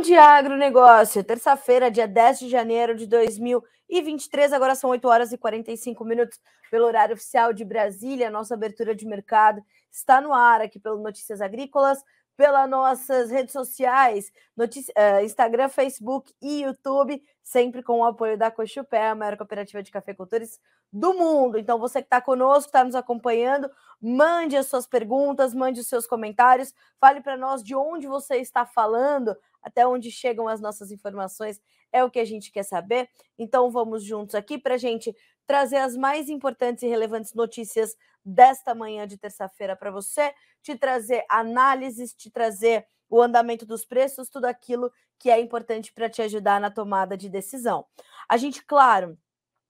dia, agronegócio. Terça-feira, dia 10 de janeiro de 2023. Agora são 8 horas e 45 minutos pelo horário oficial de Brasília. Nossa abertura de mercado está no ar aqui pelo Notícias Agrícolas, pelas nossas redes sociais, uh, Instagram, Facebook e YouTube, sempre com o apoio da Cochupé, a maior cooperativa de cafeicultores do mundo. Então, você que está conosco, está nos acompanhando, mande as suas perguntas, mande os seus comentários, fale para nós de onde você está falando, até onde chegam as nossas informações, é o que a gente quer saber. Então, vamos juntos aqui para a gente trazer as mais importantes e relevantes notícias desta manhã de terça-feira para você, te trazer análises, te trazer o andamento dos preços, tudo aquilo que é importante para te ajudar na tomada de decisão. A gente, claro,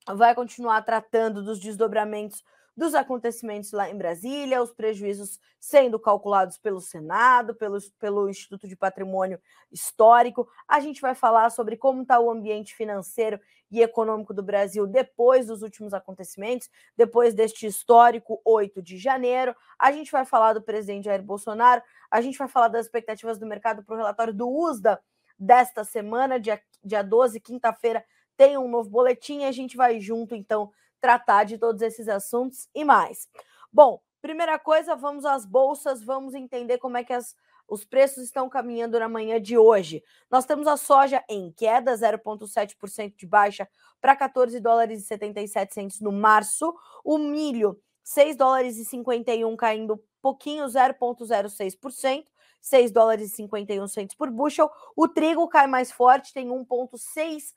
vai continuar tratando dos desdobramentos dos acontecimentos lá em Brasília, os prejuízos sendo calculados pelo Senado, pelo, pelo Instituto de Patrimônio Histórico. A gente vai falar sobre como está o ambiente financeiro e econômico do Brasil depois dos últimos acontecimentos, depois deste histórico 8 de janeiro. A gente vai falar do presidente Jair Bolsonaro, a gente vai falar das expectativas do mercado para o relatório do USDA desta semana, dia, dia 12, quinta-feira, tem um novo boletim a gente vai junto, então, tratar de todos esses assuntos e mais. Bom, primeira coisa, vamos às bolsas, vamos entender como é que as, os preços estão caminhando na manhã de hoje. Nós temos a soja em queda, 0,7% de baixa para 14 dólares e 77 centos no março. O milho, 6 dólares e 51 caindo pouquinho, 0,06%. 6 dólares e 51 centos por bushel. O trigo cai mais forte, tem 1,6%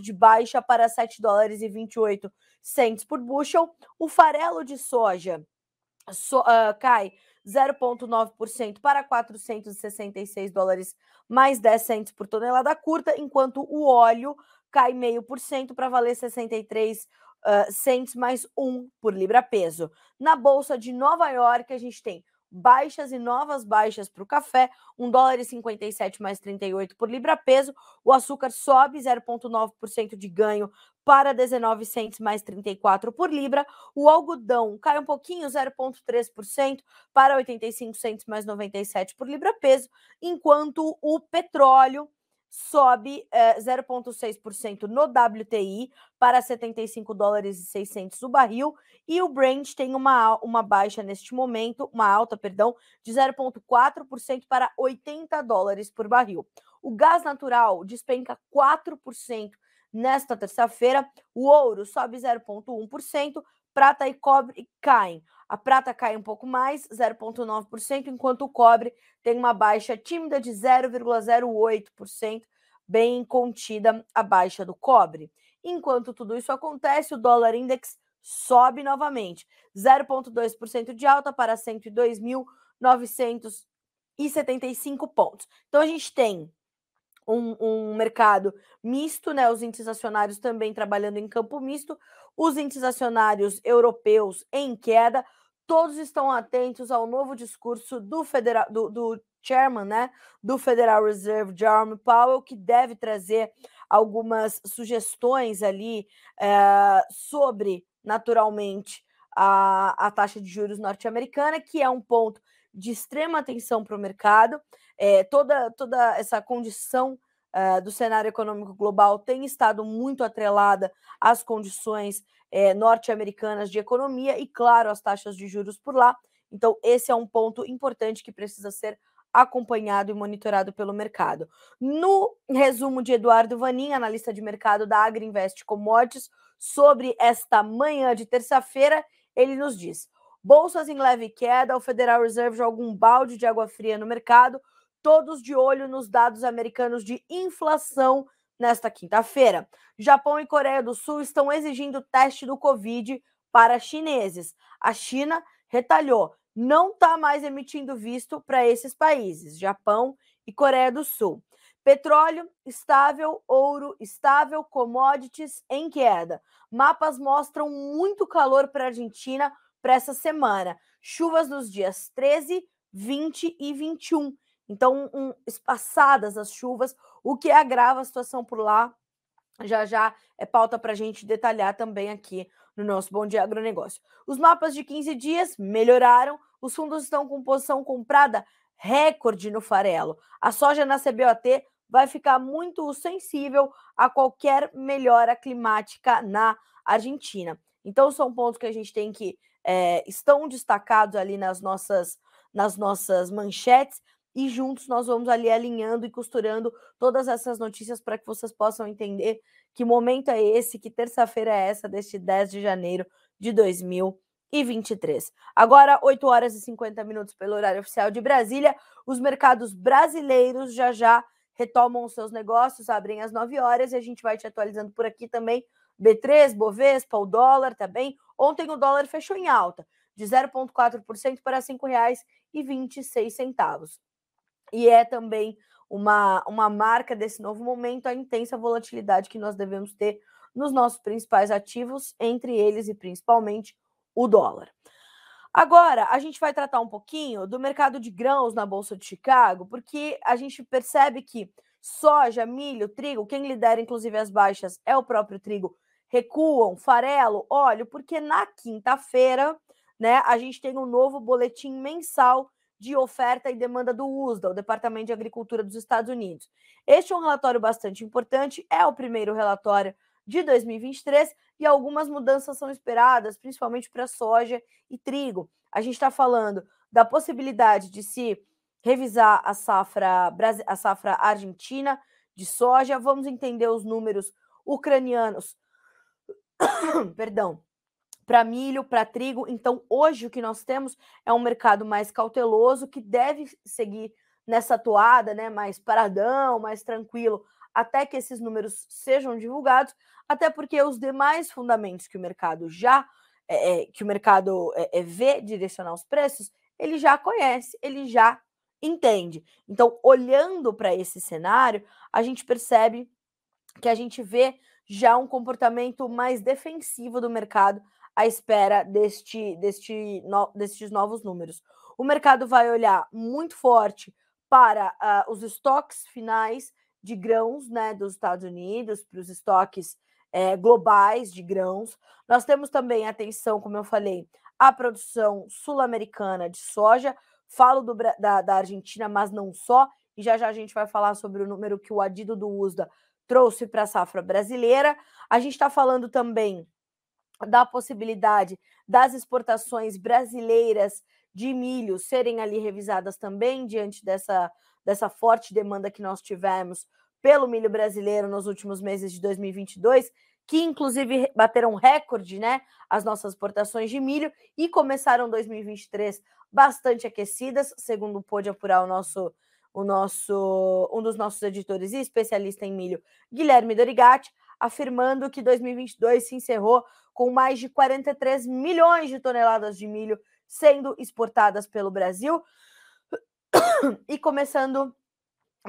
de baixa para 7 dólares e 28 centos por bushel. O farelo de soja so, uh, cai 0,9% para 466 dólares mais 10 centos por tonelada curta, enquanto o óleo cai meio por cento para valer 63 uh, cents mais 1 por libra peso. Na bolsa de Nova York a gente tem baixas e novas baixas para o café, 1 dólar e 57 mais 38 por libra peso. O açúcar sobe 0,9% de ganho para 19 centos mais 34 por libra. O algodão cai um pouquinho, 0,3% para 85 centos mais 97 por libra peso, enquanto o petróleo sobe é, eh, 0,6% no WTI para 75 dólares e 600 o barril e o Brent tem uma, uma baixa neste momento, uma alta, perdão, de 0,4% para 80 dólares por barril. O gás natural despenca 4% nesta terça-feira, o ouro sobe 0,1%, prata e cobre caem. A prata cai um pouco mais, 0,9%, enquanto o cobre tem uma baixa tímida de 0,08%, bem contida a baixa do cobre. Enquanto tudo isso acontece, o dólar index sobe novamente, 0,2% de alta para 102.975 pontos. Então a gente tem um, um, mercado misto, né? Os índices acionários também trabalhando em campo misto, os índices acionários europeus em queda, todos estão atentos ao novo discurso do, federal, do, do chairman né, do Federal Reserve, Jerome Powell, que deve trazer algumas sugestões ali é, sobre, naturalmente, a, a taxa de juros norte-americana, que é um ponto de extrema atenção para o mercado. É, toda, toda essa condição uh, do cenário econômico global tem estado muito atrelada às condições é, norte-americanas de economia e, claro, as taxas de juros por lá. Então, esse é um ponto importante que precisa ser acompanhado e monitorado pelo mercado. No resumo de Eduardo Vanin, analista de mercado da Agriinvest Commodities, sobre esta manhã de terça-feira, ele nos diz: bolsas em leve queda, o Federal Reserve joga um balde de água fria no mercado, todos de olho nos dados americanos de inflação nesta quinta-feira. Japão e Coreia do Sul estão exigindo teste do Covid para chineses. A China retalhou, não está mais emitindo visto para esses países, Japão e Coreia do Sul. Petróleo estável, ouro estável, commodities em queda. Mapas mostram muito calor para a Argentina para essa semana. Chuvas nos dias 13, 20 e 21. Então, um, espaçadas as chuvas, o que agrava a situação por lá. Já já é pauta para a gente detalhar também aqui no nosso Bom Dia Agronegócio. Os mapas de 15 dias melhoraram, os fundos estão com posição comprada recorde no farelo. A soja na CBOT vai ficar muito sensível a qualquer melhora climática na Argentina. Então, são pontos que a gente tem que é, estão destacados ali nas nossas, nas nossas manchetes, e juntos nós vamos ali alinhando e costurando todas essas notícias para que vocês possam entender que momento é esse, que terça-feira é essa deste 10 de janeiro de 2023. Agora, 8 horas e 50 minutos pelo horário oficial de Brasília, os mercados brasileiros já já retomam os seus negócios, abrem às 9 horas e a gente vai te atualizando por aqui também. B3, Bovespa, o dólar também. Tá Ontem o dólar fechou em alta, de 0,4% para R$ 5,26 e é também uma, uma marca desse novo momento a intensa volatilidade que nós devemos ter nos nossos principais ativos, entre eles e principalmente o dólar. Agora, a gente vai tratar um pouquinho do mercado de grãos na Bolsa de Chicago, porque a gente percebe que soja, milho, trigo, quem lidera inclusive as baixas é o próprio trigo, recuam, farelo, óleo, porque na quinta-feira, né, a gente tem um novo boletim mensal de oferta e demanda do USDA, o Departamento de Agricultura dos Estados Unidos. Este é um relatório bastante importante, é o primeiro relatório de 2023 e algumas mudanças são esperadas, principalmente para soja e trigo. A gente está falando da possibilidade de se revisar a safra, a safra argentina de soja. Vamos entender os números ucranianos, perdão, para milho, para trigo. Então, hoje o que nós temos é um mercado mais cauteloso que deve seguir nessa toada, né, mais paradão, mais tranquilo, até que esses números sejam divulgados, até porque os demais fundamentos que o mercado já é, é que o mercado é, é, vê direcionar os preços, ele já conhece, ele já entende. Então, olhando para esse cenário, a gente percebe que a gente vê já um comportamento mais defensivo do mercado à espera deste, deste, no, destes novos números. O mercado vai olhar muito forte para uh, os estoques finais de grãos né, dos Estados Unidos, para os estoques é, globais de grãos. Nós temos também atenção, como eu falei, à produção sul-americana de soja. Falo do, da, da Argentina, mas não só. E já já a gente vai falar sobre o número que o Adido do USDA trouxe para a safra brasileira. A gente está falando também da possibilidade das exportações brasileiras de milho serem ali revisadas também diante dessa, dessa forte demanda que nós tivemos pelo milho brasileiro nos últimos meses de 2022, que inclusive bateram recorde, né, as nossas exportações de milho e começaram 2023 bastante aquecidas, segundo pôde apurar o nosso o nosso um dos nossos editores e especialista em milho, Guilherme Dorigatti, afirmando que 2022 se encerrou com mais de 43 milhões de toneladas de milho sendo exportadas pelo Brasil. E começando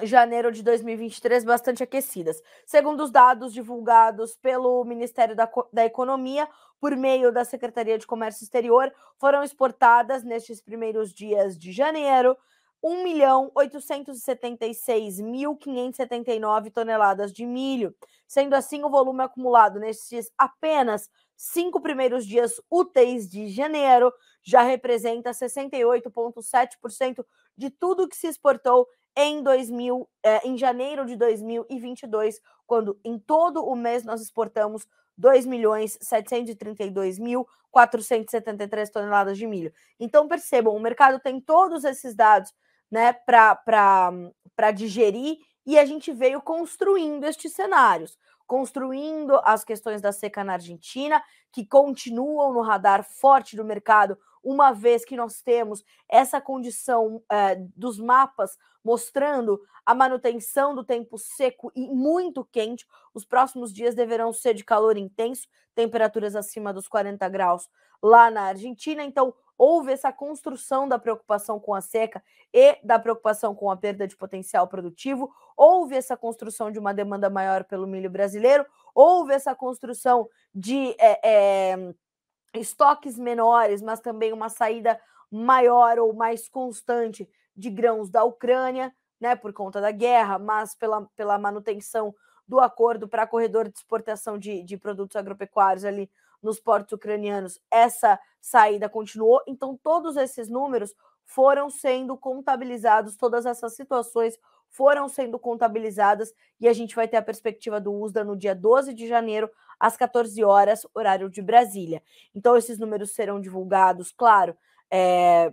janeiro de 2023 bastante aquecidas. Segundo os dados divulgados pelo Ministério da, da Economia, por meio da Secretaria de Comércio Exterior, foram exportadas nestes primeiros dias de janeiro 1 milhão 876.579 toneladas de milho. Sendo assim, o volume acumulado nestes apenas cinco primeiros dias úteis de janeiro já representa 68,7% de tudo que se exportou em 2000, eh, em janeiro de 2022, quando em todo o mês nós exportamos 2 milhões 732 mil 473 toneladas de milho. Então percebam, o mercado tem todos esses dados né, para digerir, e a gente veio construindo estes cenários, construindo as questões da seca na Argentina, que continuam no radar forte do mercado, uma vez que nós temos essa condição é, dos mapas mostrando a manutenção do tempo seco e muito quente. Os próximos dias deverão ser de calor intenso, temperaturas acima dos 40 graus lá na Argentina. Então, houve essa construção da preocupação com a seca e da preocupação com a perda de potencial produtivo, houve essa construção de uma demanda maior pelo milho brasileiro, houve essa construção de é, é, estoques menores, mas também uma saída maior ou mais constante de grãos da Ucrânia, né, por conta da guerra, mas pela, pela manutenção do acordo para corredor de exportação de, de produtos agropecuários ali nos portos ucranianos, essa saída continuou. Então, todos esses números foram sendo contabilizados, todas essas situações foram sendo contabilizadas e a gente vai ter a perspectiva do USDA no dia 12 de janeiro, às 14 horas, horário de Brasília. Então, esses números serão divulgados, claro, é,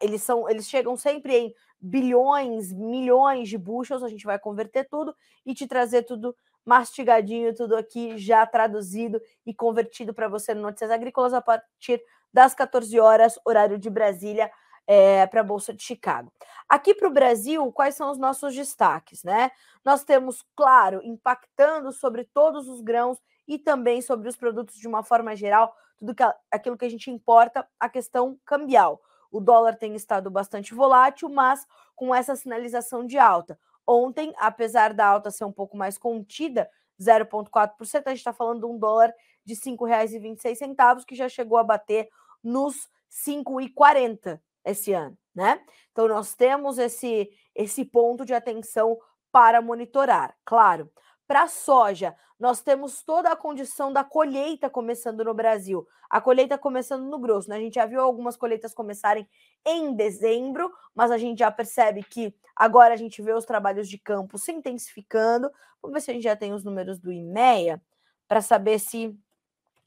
eles são, eles chegam sempre em bilhões, milhões de bushels, a gente vai converter tudo e te trazer tudo mastigadinho, tudo aqui já traduzido e convertido para você no Notícias Agrícolas a partir das 14 horas, horário de Brasília, é, para a Bolsa de Chicago. Aqui para o Brasil, quais são os nossos destaques? Né? Nós temos, claro, impactando sobre todos os grãos e também sobre os produtos de uma forma geral, tudo que, aquilo que a gente importa, a questão cambial. O dólar tem estado bastante volátil, mas com essa sinalização de alta. Ontem, apesar da alta ser um pouco mais contida, 0,4%, a gente está falando de um dólar de R$ 5,26, que já chegou a bater nos 5,40 esse ano, né? Então nós temos esse esse ponto de atenção para monitorar. Claro, para a soja, nós temos toda a condição da colheita começando no Brasil. A colheita começando no grosso, né? A gente já viu algumas colheitas começarem em dezembro, mas a gente já percebe que agora a gente vê os trabalhos de campo se intensificando. Vamos ver se a gente já tem os números do IMEA para saber se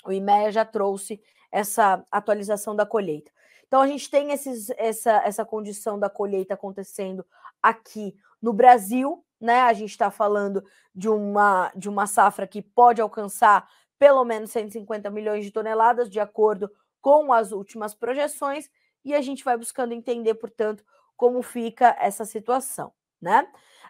o IMEA já trouxe essa atualização da colheita. Então a gente tem esses, essa, essa condição da colheita acontecendo aqui no Brasil, né? A gente está falando de uma, de uma safra que pode alcançar pelo menos 150 milhões de toneladas, de acordo com as últimas projeções, e a gente vai buscando entender, portanto, como fica essa situação, né?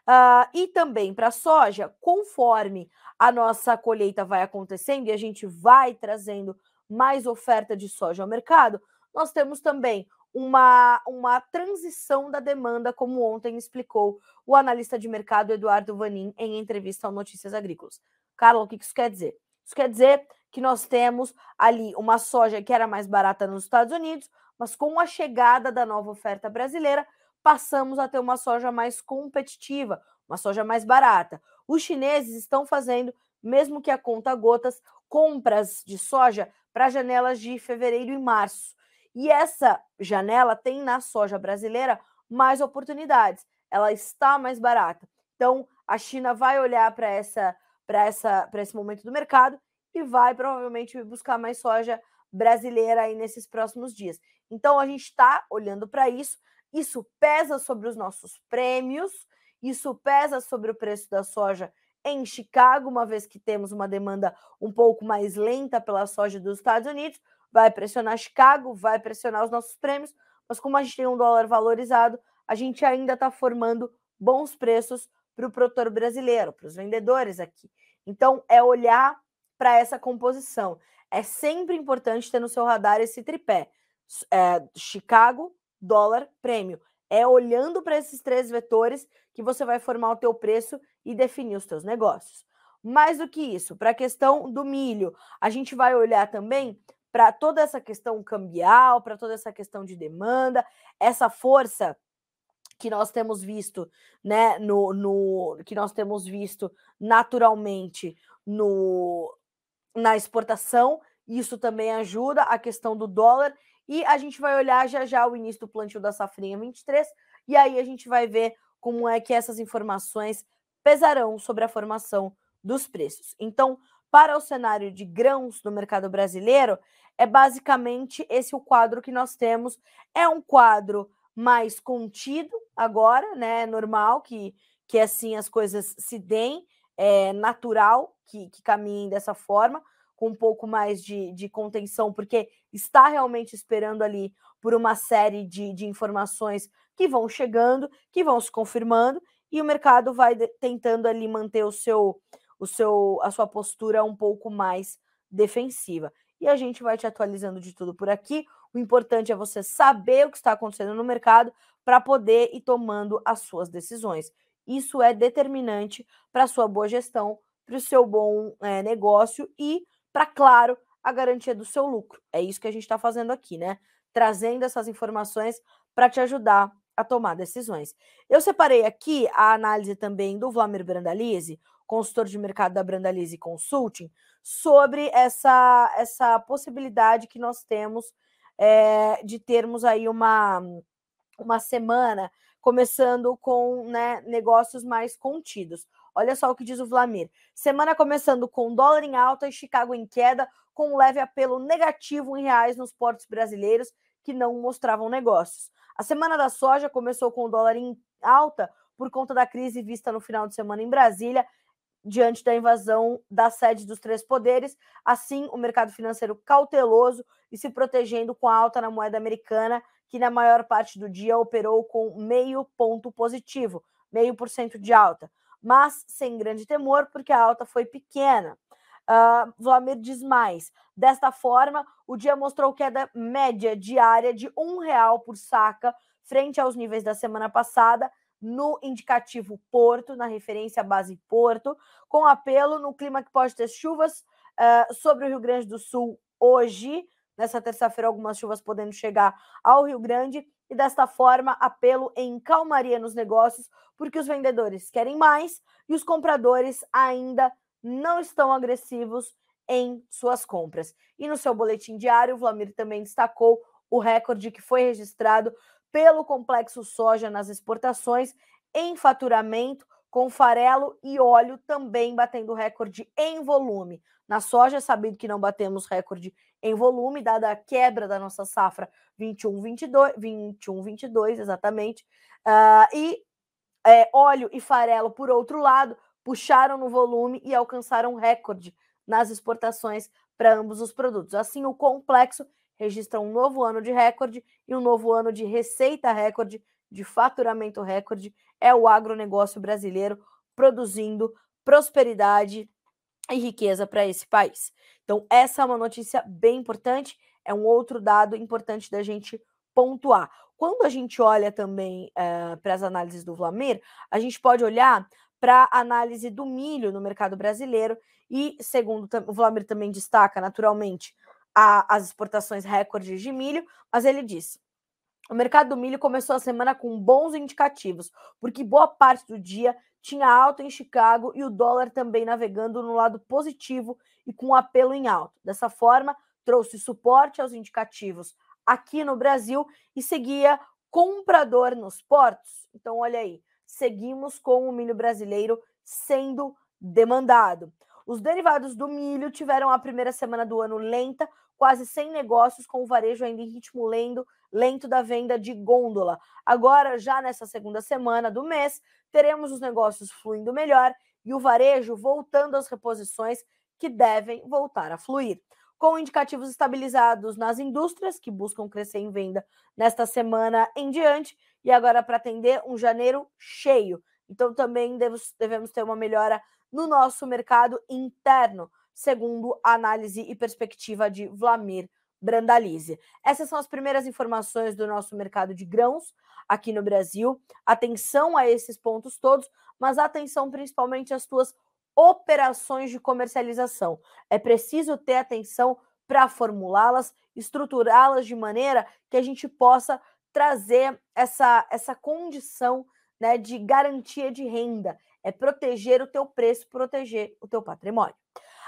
Uh, e também para a soja, conforme a nossa colheita vai acontecendo e a gente vai trazendo mais oferta de soja ao mercado, nós temos também uma, uma transição da demanda, como ontem explicou o analista de mercado Eduardo Vanin em entrevista ao Notícias Agrícolas. Carlos, o que isso quer dizer? Isso quer dizer que nós temos ali uma soja que era mais barata nos Estados Unidos, mas com a chegada da nova oferta brasileira, passamos a ter uma soja mais competitiva, uma soja mais barata. Os chineses estão fazendo, mesmo que a conta gotas, compras de soja para janelas de fevereiro e março. E essa janela tem na soja brasileira mais oportunidades. Ela está mais barata. Então, a China vai olhar para essa para essa para esse momento do mercado e vai provavelmente buscar mais soja brasileira aí nesses próximos dias. Então, a gente está olhando para isso. Isso pesa sobre os nossos prêmios, isso pesa sobre o preço da soja em Chicago, uma vez que temos uma demanda um pouco mais lenta pela soja dos Estados Unidos, vai pressionar Chicago, vai pressionar os nossos prêmios, mas como a gente tem um dólar valorizado, a gente ainda está formando bons preços para o produtor brasileiro, para os vendedores aqui. Então, é olhar para essa composição. É sempre importante ter no seu radar esse tripé: é, Chicago, dólar, prêmio. É olhando para esses três vetores que você vai formar o teu preço e definir os teus negócios. Mais do que isso, para a questão do milho, a gente vai olhar também para toda essa questão cambial, para toda essa questão de demanda, essa força que nós temos visto, né, no, no que nós temos visto naturalmente no na exportação, isso também ajuda a questão do dólar e a gente vai olhar já já o início do plantio da safrinha 23 e aí a gente vai ver como é que essas informações pesarão sobre a formação dos preços. Então, para o cenário de grãos no mercado brasileiro, é basicamente esse o quadro que nós temos. É um quadro mais contido agora, né? É normal que, que assim as coisas se deem, é natural que, que caminhem dessa forma, com um pouco mais de, de contenção, porque está realmente esperando ali por uma série de, de informações que vão chegando, que vão se confirmando, e o mercado vai tentando ali manter o seu o seu, a sua postura um pouco mais defensiva. E a gente vai te atualizando de tudo por aqui. O importante é você saber o que está acontecendo no mercado para poder ir tomando as suas decisões. Isso é determinante para a sua boa gestão, para o seu bom é, negócio e para, claro, a garantia do seu lucro. É isso que a gente está fazendo aqui, né? Trazendo essas informações para te ajudar a tomar decisões. Eu separei aqui a análise também do Vlamir Brandalize, consultor de mercado da Brandalize Consulting, sobre essa, essa possibilidade que nós temos é, de termos aí uma, uma semana começando com né, negócios mais contidos. Olha só o que diz o Vlamir. Semana começando com dólar em alta e Chicago em queda, com um leve apelo negativo em reais nos portos brasileiros que não mostravam negócios. A semana da soja começou com o dólar em alta por conta da crise vista no final de semana em Brasília, diante da invasão da sede dos três poderes. Assim, o mercado financeiro cauteloso e se protegendo com a alta na moeda americana, que na maior parte do dia operou com meio ponto positivo, meio por cento de alta, mas sem grande temor, porque a alta foi pequena. Uh, diz mais. Desta forma, o dia mostrou queda média diária de um real por saca, frente aos níveis da semana passada, no indicativo Porto, na referência base Porto, com apelo no clima que pode ter chuvas uh, sobre o Rio Grande do Sul hoje, nessa terça-feira, algumas chuvas podendo chegar ao Rio Grande, e desta forma, apelo em calmaria nos negócios, porque os vendedores querem mais e os compradores ainda não estão agressivos em suas compras. E no seu boletim diário, o Vlamir também destacou o recorde que foi registrado pelo complexo soja nas exportações em faturamento, com farelo e óleo também batendo recorde em volume. Na soja, sabido que não batemos recorde em volume, dada a quebra da nossa safra 21-22, 21-22 exatamente, uh, e é, óleo e farelo, por outro lado, puxaram no volume e alcançaram recorde nas exportações para ambos os produtos. Assim, o complexo registra um novo ano de recorde e um novo ano de receita recorde, de faturamento recorde. É o agronegócio brasileiro produzindo prosperidade e riqueza para esse país. Então, essa é uma notícia bem importante, é um outro dado importante da gente pontuar. Quando a gente olha também uh, para as análises do Vlamir, a gente pode olhar para a análise do milho no mercado brasileiro e, segundo o Vlamir também destaca, naturalmente, a, as exportações recordes de milho, mas ele disse: o mercado do milho começou a semana com bons indicativos, porque boa parte do dia tinha alta em Chicago e o dólar também navegando no lado positivo e com apelo em alto. Dessa forma, trouxe suporte aos indicativos aqui no Brasil e seguia comprador nos portos. Então, olha aí, seguimos com o milho brasileiro sendo demandado. Os derivados do milho tiveram a primeira semana do ano lenta, quase sem negócios, com o varejo ainda em ritmo lento, lento da venda de gôndola. Agora, já nessa segunda semana do mês, teremos os negócios fluindo melhor e o varejo voltando às reposições que devem voltar a fluir. Com indicativos estabilizados nas indústrias, que buscam crescer em venda nesta semana em diante, e agora para atender um janeiro cheio. Então, também devemos ter uma melhora no nosso mercado interno, segundo a análise e perspectiva de Vlamir Brandalize. Essas são as primeiras informações do nosso mercado de grãos aqui no Brasil. Atenção a esses pontos todos, mas atenção principalmente às tuas operações de comercialização. É preciso ter atenção para formulá-las, estruturá-las de maneira que a gente possa trazer essa, essa condição né, de garantia de renda é proteger o teu preço, proteger o teu patrimônio.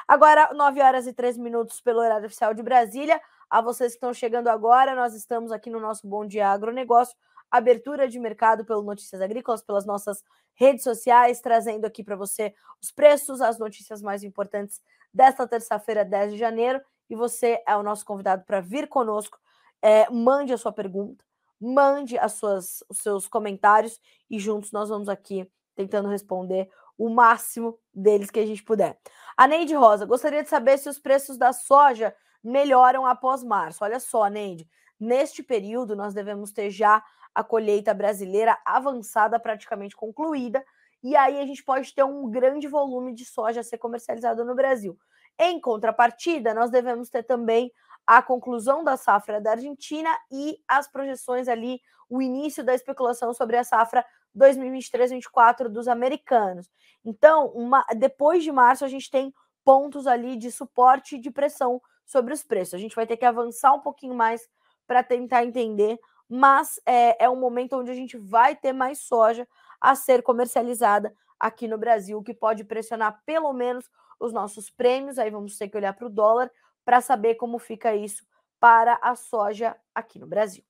Agora, 9 horas e 3 minutos pelo horário oficial de Brasília. A vocês que estão chegando agora, nós estamos aqui no nosso Bom Dia Agronegócio, abertura de mercado pelo Notícias Agrícolas, pelas nossas redes sociais, trazendo aqui para você os preços, as notícias mais importantes desta terça-feira, 10 de janeiro. E você é o nosso convidado para vir conosco. É, mande a sua pergunta, mande as suas, os seus comentários e juntos nós vamos aqui tentando responder o máximo deles que a gente puder. A Neide Rosa, gostaria de saber se os preços da soja melhoram após março. Olha só, Neide, neste período nós devemos ter já a colheita brasileira avançada, praticamente concluída, e aí a gente pode ter um grande volume de soja a ser comercializado no Brasil. Em contrapartida, nós devemos ter também a conclusão da safra da Argentina e as projeções ali, o início da especulação sobre a safra 2023-24 dos americanos. Então, uma, depois de março, a gente tem pontos ali de suporte e de pressão sobre os preços. A gente vai ter que avançar um pouquinho mais para tentar entender, mas é, é um momento onde a gente vai ter mais soja a ser comercializada aqui no Brasil, que pode pressionar pelo menos os nossos prêmios. Aí vamos ter que olhar para o dólar para saber como fica isso para a soja aqui no Brasil.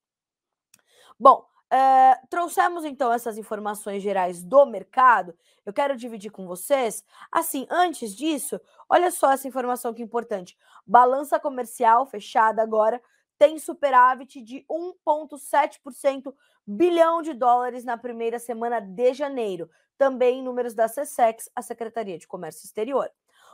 Bom, é, trouxemos então essas informações gerais do mercado. Eu quero dividir com vocês. Assim, antes disso, olha só essa informação que é importante. Balança comercial fechada agora tem superávit de 1,7% bilhão de dólares na primeira semana de janeiro. Também números da SESEX, a Secretaria de Comércio Exterior.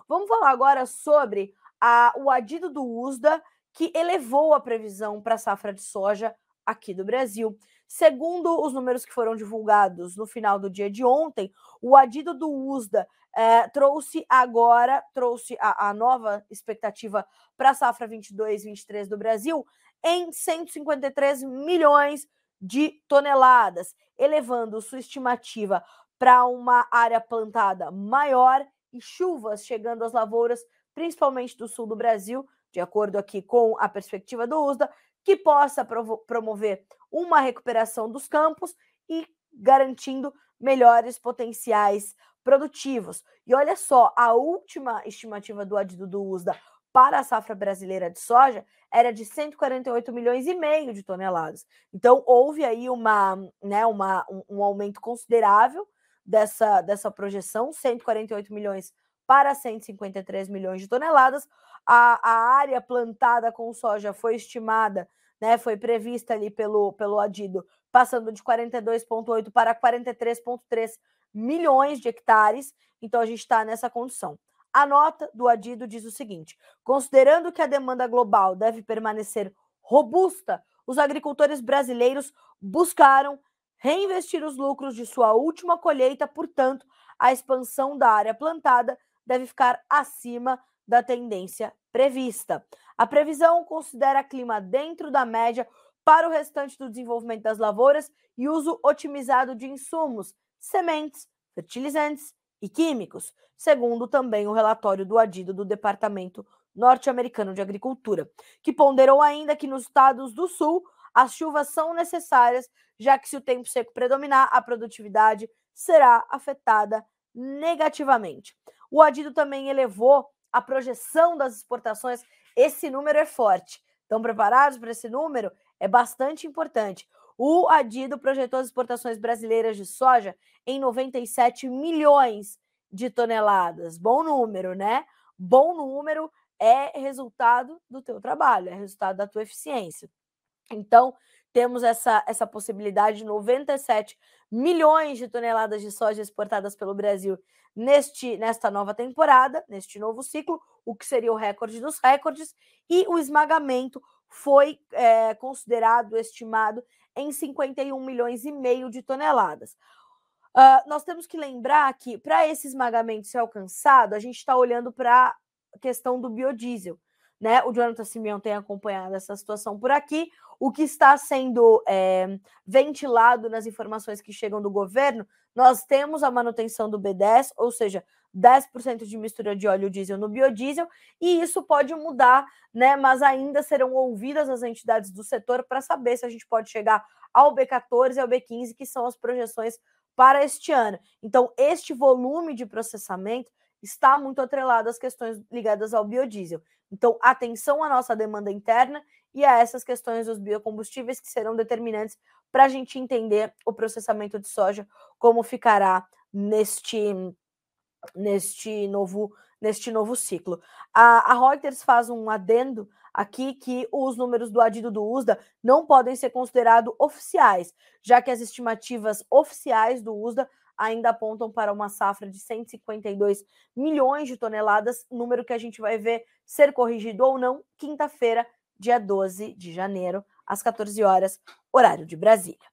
Vamos falar agora sobre a, o adido do USDA, que elevou a previsão para a safra de soja aqui do Brasil. Segundo os números que foram divulgados no final do dia de ontem, o adido do USDA eh, trouxe agora, trouxe a, a nova expectativa para a safra 22-23 do Brasil em 153 milhões de toneladas, elevando sua estimativa para uma área plantada maior e chuvas chegando às lavouras, principalmente do sul do Brasil, de acordo aqui com a perspectiva do USDA, que possa promover uma recuperação dos campos e garantindo melhores potenciais produtivos. E olha só, a última estimativa do adido do USDA para a safra brasileira de soja era de 148 milhões e meio de toneladas. Então houve aí uma, né, uma, um, um aumento considerável dessa, dessa projeção, 148 milhões para 153 milhões de toneladas. A, a área plantada com soja foi estimada né, foi prevista ali pelo, pelo Adido, passando de 42,8 para 43,3 milhões de hectares. Então a gente está nessa condição. A nota do Adido diz o seguinte: considerando que a demanda global deve permanecer robusta, os agricultores brasileiros buscaram reinvestir os lucros de sua última colheita, portanto, a expansão da área plantada deve ficar acima da tendência prevista. A previsão considera clima dentro da média para o restante do desenvolvimento das lavouras e uso otimizado de insumos, sementes, fertilizantes e químicos, segundo também o relatório do Adido do Departamento Norte-Americano de Agricultura, que ponderou ainda que nos estados do Sul as chuvas são necessárias, já que se o tempo seco predominar, a produtividade será afetada negativamente. O Adido também elevou a projeção das exportações, esse número é forte. Estão preparados para esse número? É bastante importante. O Adido projetou as exportações brasileiras de soja em 97 milhões de toneladas. Bom número, né? Bom número é resultado do teu trabalho, é resultado da tua eficiência. Então, temos essa, essa possibilidade de 97 milhões de toneladas de soja exportadas pelo Brasil neste nesta nova temporada, neste novo ciclo, o que seria o recorde dos recordes, e o esmagamento foi é, considerado, estimado em 51 milhões e meio de toneladas. Uh, nós temos que lembrar que para esse esmagamento ser alcançado, a gente está olhando para a questão do biodiesel. Né? O Jonathan Simeão tem acompanhado essa situação por aqui. O que está sendo é, ventilado nas informações que chegam do governo, nós temos a manutenção do B10, ou seja, 10% de mistura de óleo diesel no biodiesel, e isso pode mudar, né? Mas ainda serão ouvidas as entidades do setor para saber se a gente pode chegar ao B14 e ao B15, que são as projeções para este ano. Então, este volume de processamento está muito atrelado às questões ligadas ao biodiesel. Então, atenção à nossa demanda interna e a essas questões dos biocombustíveis que serão determinantes para a gente entender o processamento de soja, como ficará neste, neste, novo, neste novo ciclo. A, a Reuters faz um adendo aqui que os números do adido do USDA não podem ser considerados oficiais, já que as estimativas oficiais do USDA ainda apontam para uma safra de 152 milhões de toneladas, número que a gente vai ver ser corrigido ou não quinta-feira, dia 12 de janeiro, às 14 horas, horário de Brasília.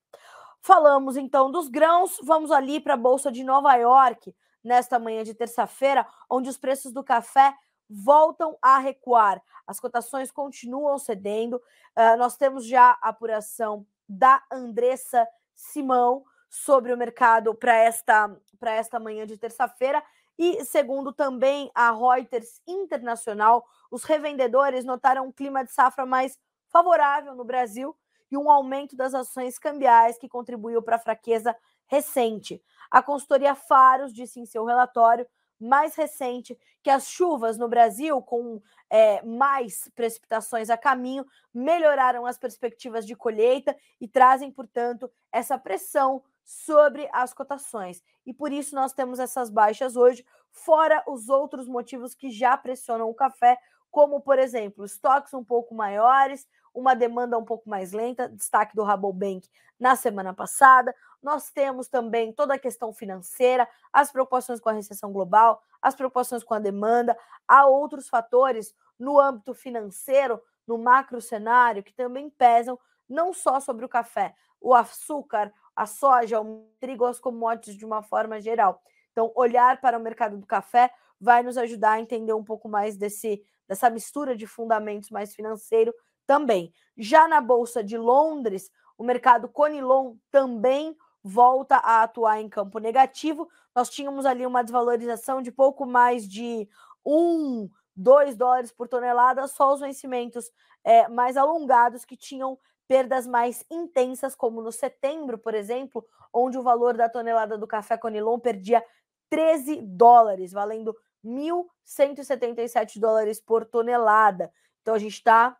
Falamos então dos grãos, vamos ali para a Bolsa de Nova York, nesta manhã de terça-feira, onde os preços do café voltam a recuar. As cotações continuam cedendo. Uh, nós temos já a apuração da Andressa Simão sobre o mercado para esta, esta manhã de terça-feira. E segundo também a Reuters Internacional, os revendedores notaram um clima de safra mais favorável no Brasil e um aumento das ações cambiais que contribuiu para a fraqueza recente. A consultoria Faros disse em seu relatório mais recente que as chuvas no Brasil, com é, mais precipitações a caminho, melhoraram as perspectivas de colheita e trazem, portanto, essa pressão sobre as cotações. E por isso nós temos essas baixas hoje, fora os outros motivos que já pressionam o café, como, por exemplo, estoques um pouco maiores, uma demanda um pouco mais lenta, destaque do Rabobank na semana passada. Nós temos também toda a questão financeira, as preocupações com a recessão global, as preocupações com a demanda. Há outros fatores no âmbito financeiro, no macro cenário, que também pesam não só sobre o café, o açúcar, a soja, o trigo, as commodities de uma forma geral. Então, olhar para o mercado do café vai nos ajudar a entender um pouco mais desse, dessa mistura de fundamentos mais financeiro também. Já na Bolsa de Londres, o mercado Conilon também volta a atuar em campo negativo. Nós tínhamos ali uma desvalorização de pouco mais de um, dois dólares por tonelada, só os vencimentos é, mais alongados que tinham perdas mais intensas, como no setembro, por exemplo, onde o valor da tonelada do café Conilon perdia 13 dólares, valendo 1.177 dólares por tonelada. Então a gente está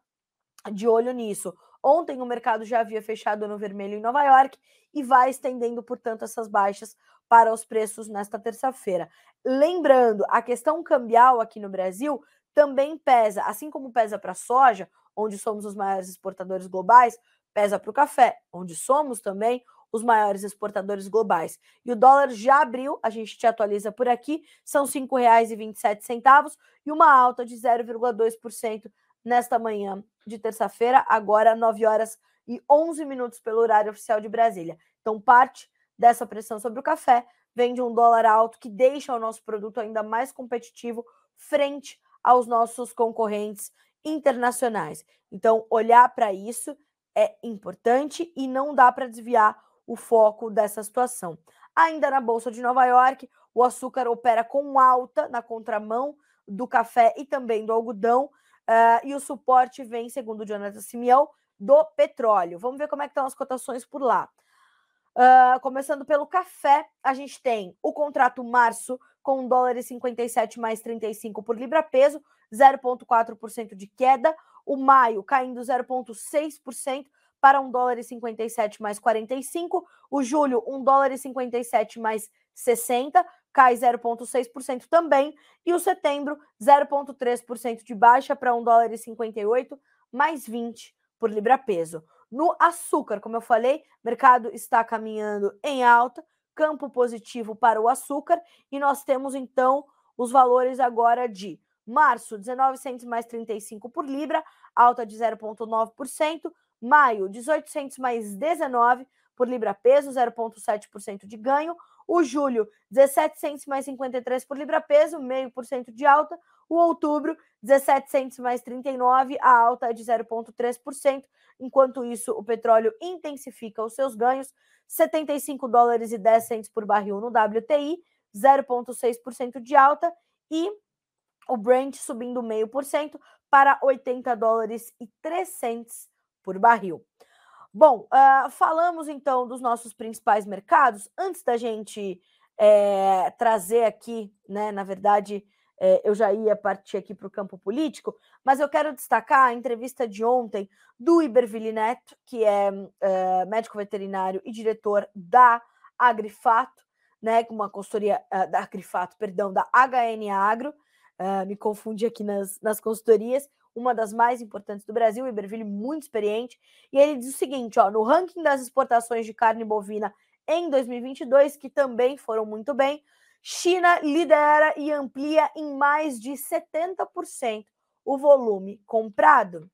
de olho nisso. Ontem o mercado já havia fechado no vermelho em Nova York e vai estendendo, portanto, essas baixas para os preços nesta terça-feira. Lembrando, a questão cambial aqui no Brasil também pesa, assim como pesa para a soja, onde somos os maiores exportadores globais, pesa para o café, onde somos também os maiores exportadores globais. E o dólar já abriu, a gente te atualiza por aqui, são R$ 5,27 e uma alta de 0,2% nesta manhã de terça-feira, agora 9 horas e 11 minutos pelo horário oficial de Brasília. Então, parte dessa pressão sobre o café vem de um dólar alto que deixa o nosso produto ainda mais competitivo frente aos nossos concorrentes internacionais. Então, olhar para isso é importante e não dá para desviar o foco dessa situação. Ainda na Bolsa de Nova York, o açúcar opera com alta na contramão do café e também do algodão, uh, e o suporte vem, segundo o Jonathan Simeão, do petróleo. Vamos ver como é que estão as cotações por lá. Uh, começando pelo café, a gente tem o contrato março com 1 dólar e 57 mais 35 por libra peso, 0,4% de queda. O maio caindo 0,6% para 1 dólar e 57 mais 45. O julho, 1 dólar e 57 mais 60, cai 0,6% também. E o setembro, 0,3% de baixa para 1 dólar e 58 mais 20 por libra peso. No açúcar, como eu falei, mercado está caminhando em alta, campo positivo para o açúcar, e nós temos então os valores agora de março, 19 centos mais 35 por libra, alta de 0,9%, maio, 18 centos mais 19 por libra peso, 0,7% de ganho, o julho, 17 centos mais 53 por libra peso, meio por cento de alta, o outubro, 17 centos mais 39, a alta é de 0,3%, enquanto isso o petróleo intensifica os seus ganhos, 75 dólares e 10 centos por barril no WTI, 0,6% de alta, e o Brent subindo meio por cento para 80 dólares e 3 centos por barril. Bom, uh, falamos então dos nossos principais mercados. Antes da gente é, trazer aqui, né, na verdade, eu já ia partir aqui para o campo político, mas eu quero destacar a entrevista de ontem do Iberville Neto, que é, é médico veterinário e diretor da Agrifato, né, uma consultoria uh, da Agrifato, perdão, da HN Agro, uh, me confundi aqui nas, nas consultorias, uma das mais importantes do Brasil, Iberville muito experiente, e ele diz o seguinte, ó, no ranking das exportações de carne bovina em 2022, que também foram muito bem, China lidera e amplia em mais de 70% o volume comprado.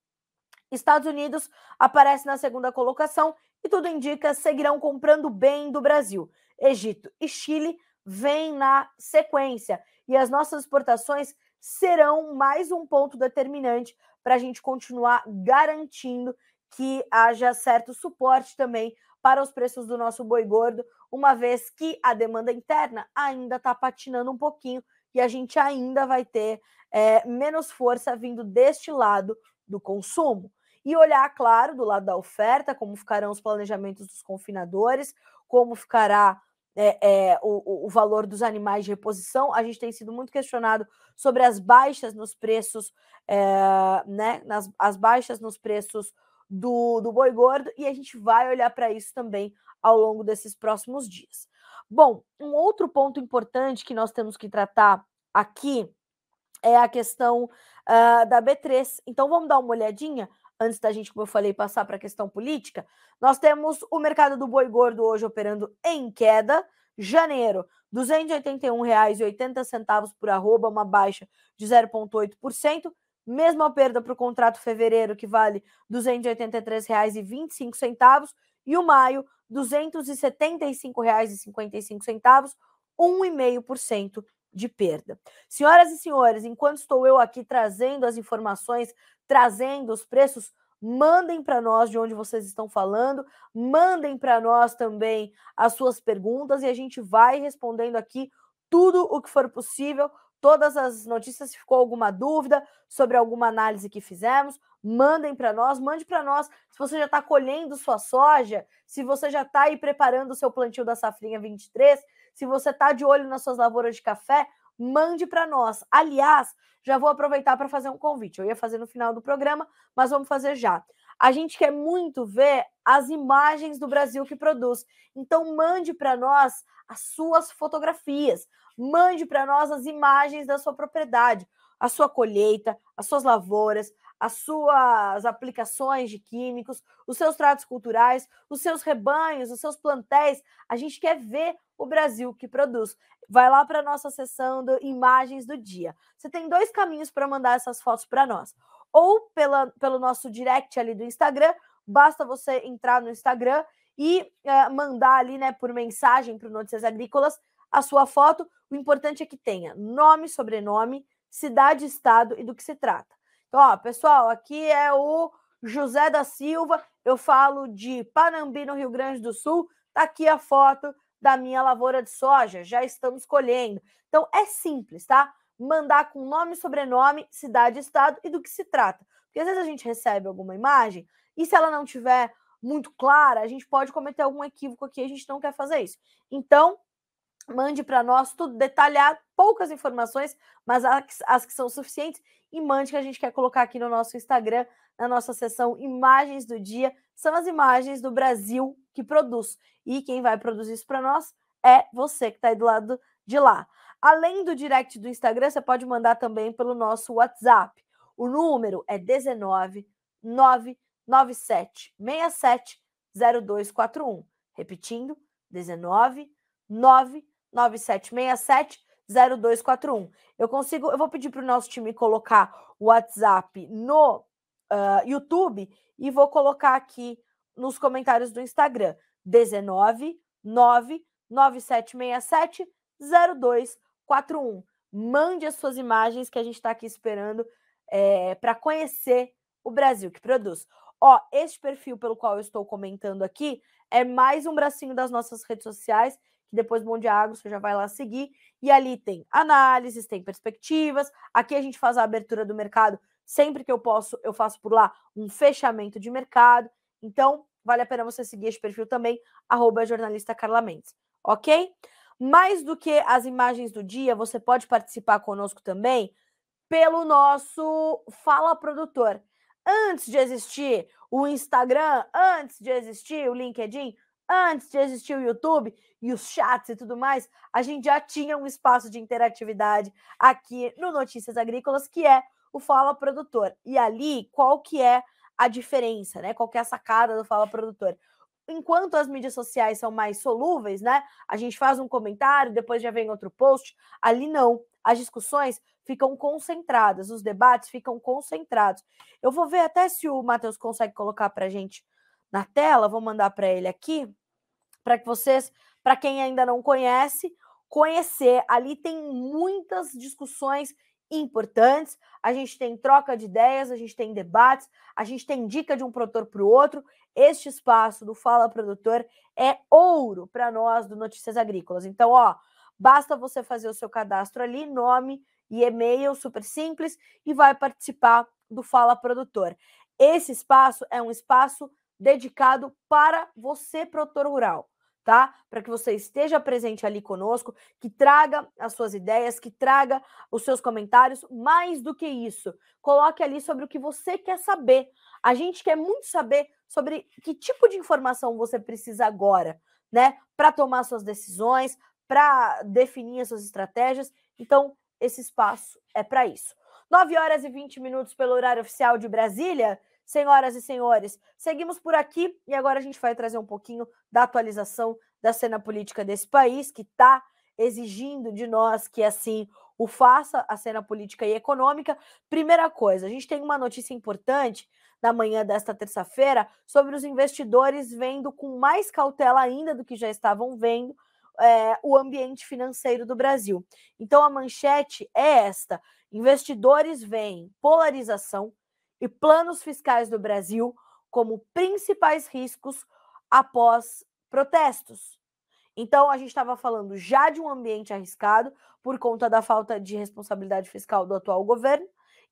Estados Unidos aparece na segunda colocação e tudo indica seguirão comprando bem do Brasil. Egito e Chile vêm na sequência e as nossas exportações serão mais um ponto determinante para a gente continuar garantindo que haja certo suporte também para os preços do nosso boi gordo, uma vez que a demanda interna ainda está patinando um pouquinho e a gente ainda vai ter é, menos força vindo deste lado do consumo. E olhar, claro, do lado da oferta, como ficarão os planejamentos dos confinadores, como ficará é, é, o, o valor dos animais de reposição. A gente tem sido muito questionado sobre as baixas nos preços, é, né? Nas, as baixas nos preços do, do boi gordo, e a gente vai olhar para isso também ao longo desses próximos dias. Bom, um outro ponto importante que nós temos que tratar aqui é a questão uh, da B3. Então vamos dar uma olhadinha antes da gente, como eu falei, passar para a questão política. Nós temos o mercado do boi gordo hoje operando em queda. Janeiro, R$ 281,80 por arroba, uma baixa de 0,8%. Mesma perda para o contrato fevereiro, que vale R$ 283,25. E o maio, R$ 275,55, 1,5% de perda. Senhoras e senhores, enquanto estou eu aqui trazendo as informações, trazendo os preços, mandem para nós de onde vocês estão falando, mandem para nós também as suas perguntas e a gente vai respondendo aqui tudo o que for possível, todas as notícias, se ficou alguma dúvida sobre alguma análise que fizemos, mandem para nós, mande para nós se você já está colhendo sua soja, se você já está aí preparando o seu plantio da safrinha 23, se você está de olho nas suas lavouras de café, mande para nós. Aliás, já vou aproveitar para fazer um convite. Eu ia fazer no final do programa, mas vamos fazer já. A gente quer muito ver as imagens do Brasil que produz. Então, mande para nós as suas fotografias, mande para nós as imagens da sua propriedade, a sua colheita, as suas lavouras, as suas aplicações de químicos, os seus tratos culturais, os seus rebanhos, os seus plantéis. A gente quer ver o Brasil que produz. Vai lá para a nossa seção de imagens do dia. Você tem dois caminhos para mandar essas fotos para nós. Ou pela, pelo nosso direct ali do Instagram, basta você entrar no Instagram e é, mandar ali, né, por mensagem para o Notícias Agrícolas a sua foto. O importante é que tenha nome, sobrenome, cidade, estado e do que se trata. Então, ó, pessoal, aqui é o José da Silva, eu falo de Panambi, no Rio Grande do Sul. Tá aqui a foto da minha lavoura de soja, já estamos colhendo. Então é simples, tá? Mandar com nome, sobrenome, cidade, estado e do que se trata. Porque às vezes a gente recebe alguma imagem e se ela não tiver muito clara, a gente pode cometer algum equívoco aqui, a gente não quer fazer isso. Então, mande para nós tudo detalhado, poucas informações, mas as, as, que são suficientes, e mande que a gente quer colocar aqui no nosso Instagram, na nossa seção Imagens do Dia, são as imagens do Brasil que produz. E quem vai produzir isso para nós é você que está aí do lado de lá. Além do direct do Instagram, você pode mandar também pelo nosso WhatsApp. O número é 19 997 67 0241. Repetindo, 19 99767 0241. Eu consigo, eu vou pedir para o nosso time colocar o WhatsApp no uh, YouTube e vou colocar aqui nos comentários do Instagram. 19 99767 0241. Mande as suas imagens que a gente está aqui esperando é, para conhecer o Brasil que produz. Ó, este perfil pelo qual eu estou comentando aqui é mais um bracinho das nossas redes sociais que depois Bom Dia Agro você já vai lá seguir. E ali tem análises, tem perspectivas. Aqui a gente faz a abertura do mercado. Sempre que eu posso, eu faço por lá um fechamento de mercado. Então, vale a pena você seguir esse perfil também, arroba jornalista Carla Mendes, ok? Mais do que as imagens do dia, você pode participar conosco também pelo nosso Fala Produtor. Antes de existir o Instagram, antes de existir o LinkedIn, antes de existir o YouTube e os chats e tudo mais, a gente já tinha um espaço de interatividade aqui no Notícias Agrícolas, que é o Fala Produtor. E ali, qual que é a diferença, né? Qual que é a sacada do Fala Produtor? Enquanto as mídias sociais são mais solúveis, né? A gente faz um comentário, depois já vem outro post. Ali não. As discussões ficam concentradas, os debates ficam concentrados. Eu vou ver até se o Matheus consegue colocar para gente na tela, vou mandar para ele aqui para que vocês, para quem ainda não conhece, conhecer. Ali tem muitas discussões importantes, a gente tem troca de ideias, a gente tem debates, a gente tem dica de um produtor para o outro. Este espaço do Fala Produtor é ouro para nós do Notícias Agrícolas. Então, ó, basta você fazer o seu cadastro ali, nome e e-mail, super simples, e vai participar do Fala Produtor. Esse espaço é um espaço dedicado para você, produtor rural. Tá? Para que você esteja presente ali conosco, que traga as suas ideias, que traga os seus comentários. Mais do que isso, coloque ali sobre o que você quer saber. A gente quer muito saber sobre que tipo de informação você precisa agora, né? Para tomar suas decisões, para definir as suas estratégias. Então, esse espaço é para isso. 9 horas e 20 minutos pelo horário oficial de Brasília. Senhoras e senhores, seguimos por aqui e agora a gente vai trazer um pouquinho da atualização da cena política desse país, que está exigindo de nós que assim o faça, a cena política e econômica. Primeira coisa, a gente tem uma notícia importante na manhã desta terça-feira sobre os investidores vendo com mais cautela ainda do que já estavam vendo é, o ambiente financeiro do Brasil. Então a manchete é esta: investidores veem polarização e planos fiscais do Brasil como principais riscos após protestos. Então, a gente estava falando já de um ambiente arriscado por conta da falta de responsabilidade fiscal do atual governo,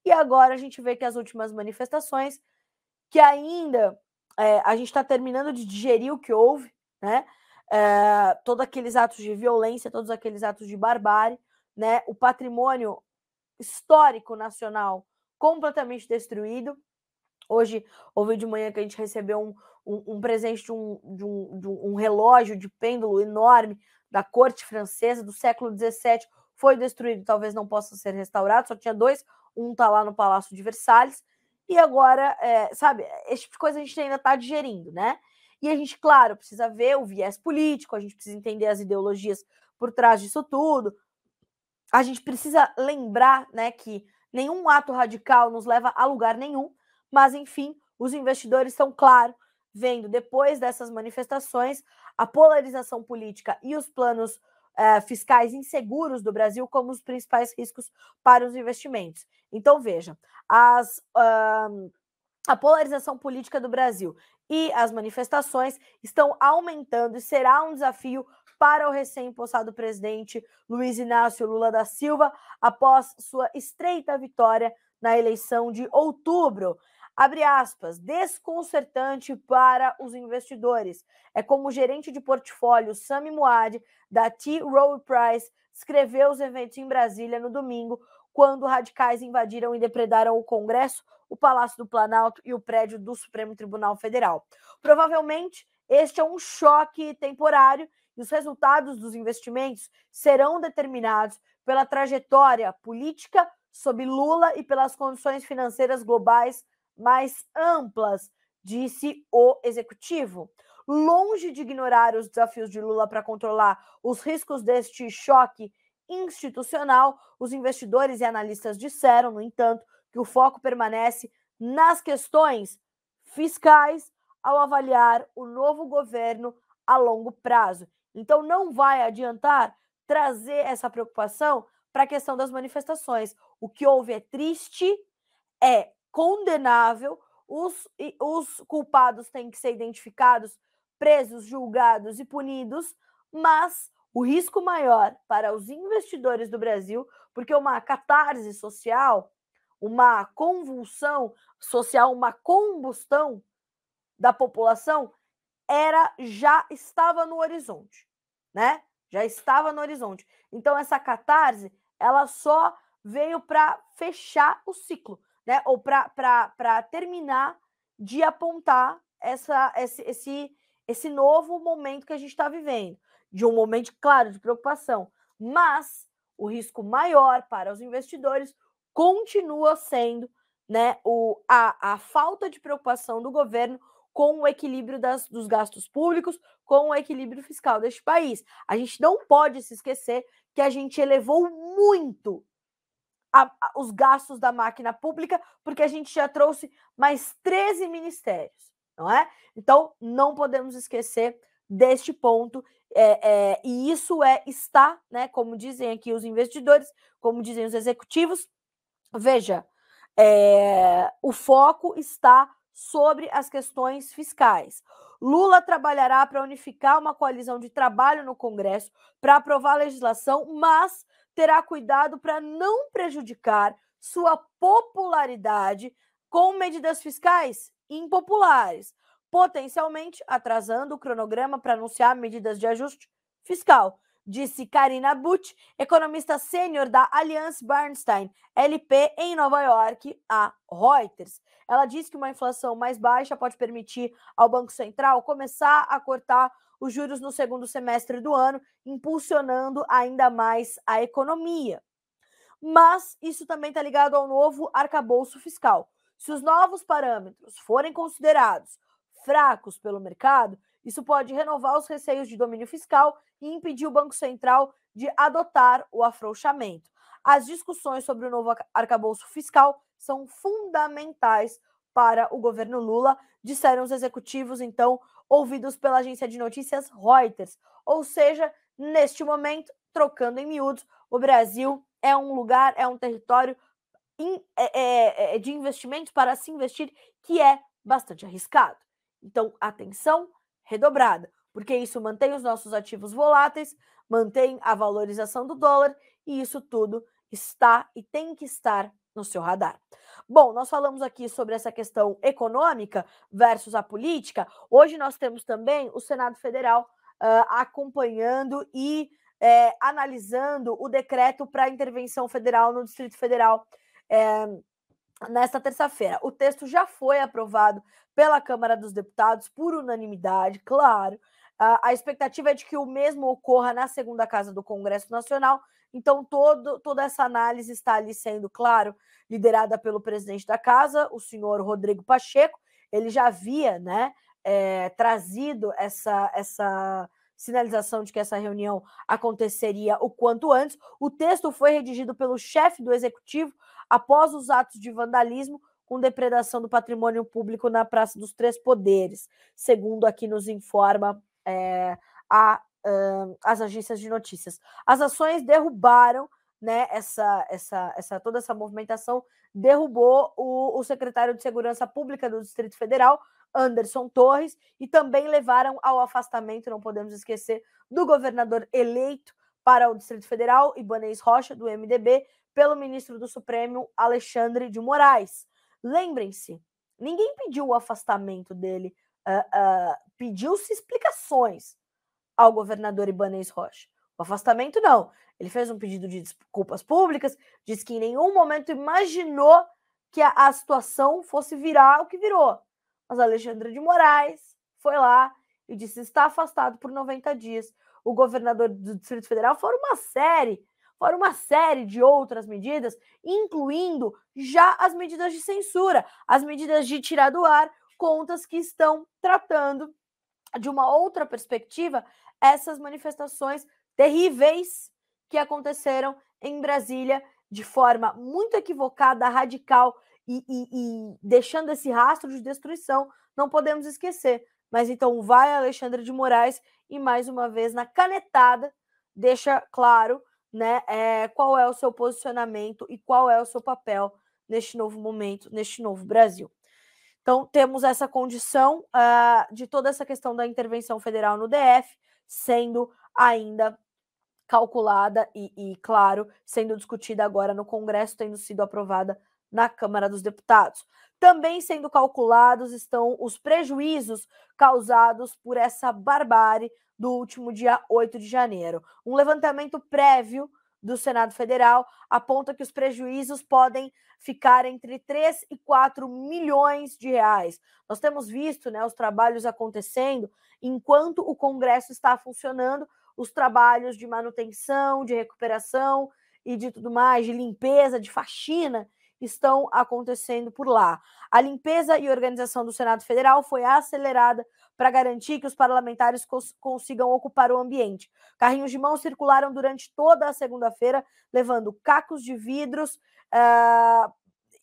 e agora a gente vê que as últimas manifestações, que ainda é, a gente está terminando de digerir o que houve, né? É, todos aqueles atos de violência, todos aqueles atos de barbárie, né? O patrimônio histórico nacional completamente destruído. Hoje, ouvi de manhã que a gente recebeu um, um, um presente de um, de, de um relógio de pêndulo enorme da corte francesa do século XVII. Foi destruído, talvez não possa ser restaurado. Só tinha dois, um está lá no Palácio de Versalhes. E agora, é, sabe, esse tipo de coisa a gente ainda está digerindo, né? E a gente, claro, precisa ver o viés político, a gente precisa entender as ideologias por trás disso tudo. A gente precisa lembrar, né, que Nenhum ato radical nos leva a lugar nenhum, mas enfim, os investidores estão, claro, vendo depois dessas manifestações a polarização política e os planos eh, fiscais inseguros do Brasil como os principais riscos para os investimentos. Então, veja, as, uh, a polarização política do Brasil e as manifestações estão aumentando e será um desafio para o recém-impossado presidente Luiz Inácio Lula da Silva após sua estreita vitória na eleição de outubro. Abre aspas, desconcertante para os investidores. É como o gerente de portfólio Sami Muad, da T. Rowe Price, escreveu os eventos em Brasília no domingo, quando radicais invadiram e depredaram o Congresso, o Palácio do Planalto e o prédio do Supremo Tribunal Federal. Provavelmente, este é um choque temporário e os resultados dos investimentos serão determinados pela trajetória política sob Lula e pelas condições financeiras globais mais amplas, disse o executivo. Longe de ignorar os desafios de Lula para controlar os riscos deste choque institucional, os investidores e analistas disseram, no entanto, que o foco permanece nas questões fiscais ao avaliar o novo governo a longo prazo. Então, não vai adiantar trazer essa preocupação para a questão das manifestações. O que houve é triste, é condenável, os, os culpados têm que ser identificados, presos, julgados e punidos, mas o risco maior para os investidores do Brasil, porque uma catarse social, uma convulsão social, uma combustão da população era já estava no horizonte, né? Já estava no horizonte. Então essa catarse, ela só veio para fechar o ciclo, né? Ou para terminar de apontar essa, esse, esse, esse novo momento que a gente está vivendo, de um momento, claro, de preocupação, mas o risco maior para os investidores continua sendo né, o, a, a falta de preocupação do governo com o equilíbrio das, dos gastos públicos, com o equilíbrio fiscal deste país. A gente não pode se esquecer que a gente elevou muito a, a, os gastos da máquina pública, porque a gente já trouxe mais 13 ministérios, não é? Então, não podemos esquecer deste ponto. É, é, e isso é está, né? Como dizem aqui os investidores, como dizem os executivos. Veja, é, o foco está sobre as questões fiscais. Lula trabalhará para unificar uma coalizão de trabalho no Congresso para aprovar a legislação, mas terá cuidado para não prejudicar sua popularidade com medidas fiscais impopulares. potencialmente atrasando o cronograma para anunciar medidas de ajuste fiscal, disse Karina Butch, economista sênior da Allianz Bernstein LP em Nova York, a Reuters. Ela disse que uma inflação mais baixa pode permitir ao Banco Central começar a cortar os juros no segundo semestre do ano, impulsionando ainda mais a economia. Mas isso também está ligado ao novo arcabouço fiscal. Se os novos parâmetros forem considerados fracos pelo mercado, isso pode renovar os receios de domínio fiscal e impedir o Banco Central de adotar o afrouxamento. As discussões sobre o novo arcabouço fiscal são fundamentais para o governo Lula, disseram os executivos, então, ouvidos pela agência de notícias Reuters. Ou seja, neste momento, trocando em miúdos, o Brasil é um lugar, é um território é, é, é, de investimentos para se investir que é bastante arriscado. Então, atenção redobrada, porque isso mantém os nossos ativos voláteis, mantém a valorização do dólar e isso tudo está e tem que estar no seu radar. Bom, nós falamos aqui sobre essa questão econômica versus a política. Hoje nós temos também o Senado Federal uh, acompanhando e é, analisando o decreto para intervenção federal no Distrito Federal. É, nesta terça-feira. O texto já foi aprovado pela Câmara dos Deputados por unanimidade, claro. A, expectativa é de que o mesmo ocorra na segunda casa do Congresso Nacional. Então, todo, toda essa análise está ali sendo, claro, liderada pelo presidente da casa, o senhor Rodrigo Pacheco. Ele já havia né, é, trazido essa, essa sinalização de que essa reunião aconteceria o quanto antes. O texto foi redigido pelo chefe do executivo após os atos de vandalismo com depredação do patrimônio público na Praça dos Três Poderes, segundo aqui nos informa é, a, as agências de notícias. As ações derrubaram né, essa, essa, essa, toda essa movimentação derrubou o, o secretário de Segurança Pública do Distrito Federal, Anderson Torres, e também levaram ao afastamento, não podemos esquecer, do governador eleito para o Distrito Federal, Ibanez Rocha, do MDB, pelo ministro do Supremo, Alexandre de Moraes. Lembrem-se, ninguém pediu o afastamento dele, uh, uh, pediu-se explicações ao governador Ibanez Rocha. O afastamento, não. Ele fez um pedido de desculpas públicas, disse que em nenhum momento imaginou que a, a situação fosse virar o que virou. Mas Alexandre de Moraes foi lá e disse está afastado por 90 dias. O governador do Distrito Federal foram uma série, foram uma série de outras medidas, incluindo já as medidas de censura, as medidas de tirar do ar contas que estão tratando de uma outra perspectiva essas manifestações terríveis que aconteceram em Brasília de forma muito equivocada, radical e, e, e deixando esse rastro de destruição, não podemos esquecer. Mas então vai Alexandre de Moraes e mais uma vez na canetada deixa claro né, é, qual é o seu posicionamento e qual é o seu papel neste novo momento, neste novo Brasil. Então, temos essa condição uh, de toda essa questão da intervenção federal no DF sendo ainda calculada e, e, claro, sendo discutida agora no Congresso, tendo sido aprovada na Câmara dos Deputados. Também sendo calculados estão os prejuízos causados por essa barbárie do último dia 8 de janeiro. Um levantamento prévio do Senado Federal aponta que os prejuízos podem ficar entre 3 e 4 milhões de reais. Nós temos visto né, os trabalhos acontecendo enquanto o Congresso está funcionando, os trabalhos de manutenção, de recuperação e de tudo mais, de limpeza, de faxina estão acontecendo por lá. A limpeza e organização do Senado Federal foi acelerada para garantir que os parlamentares cons consigam ocupar o ambiente. Carrinhos de mão circularam durante toda a segunda-feira, levando cacos de vidros uh,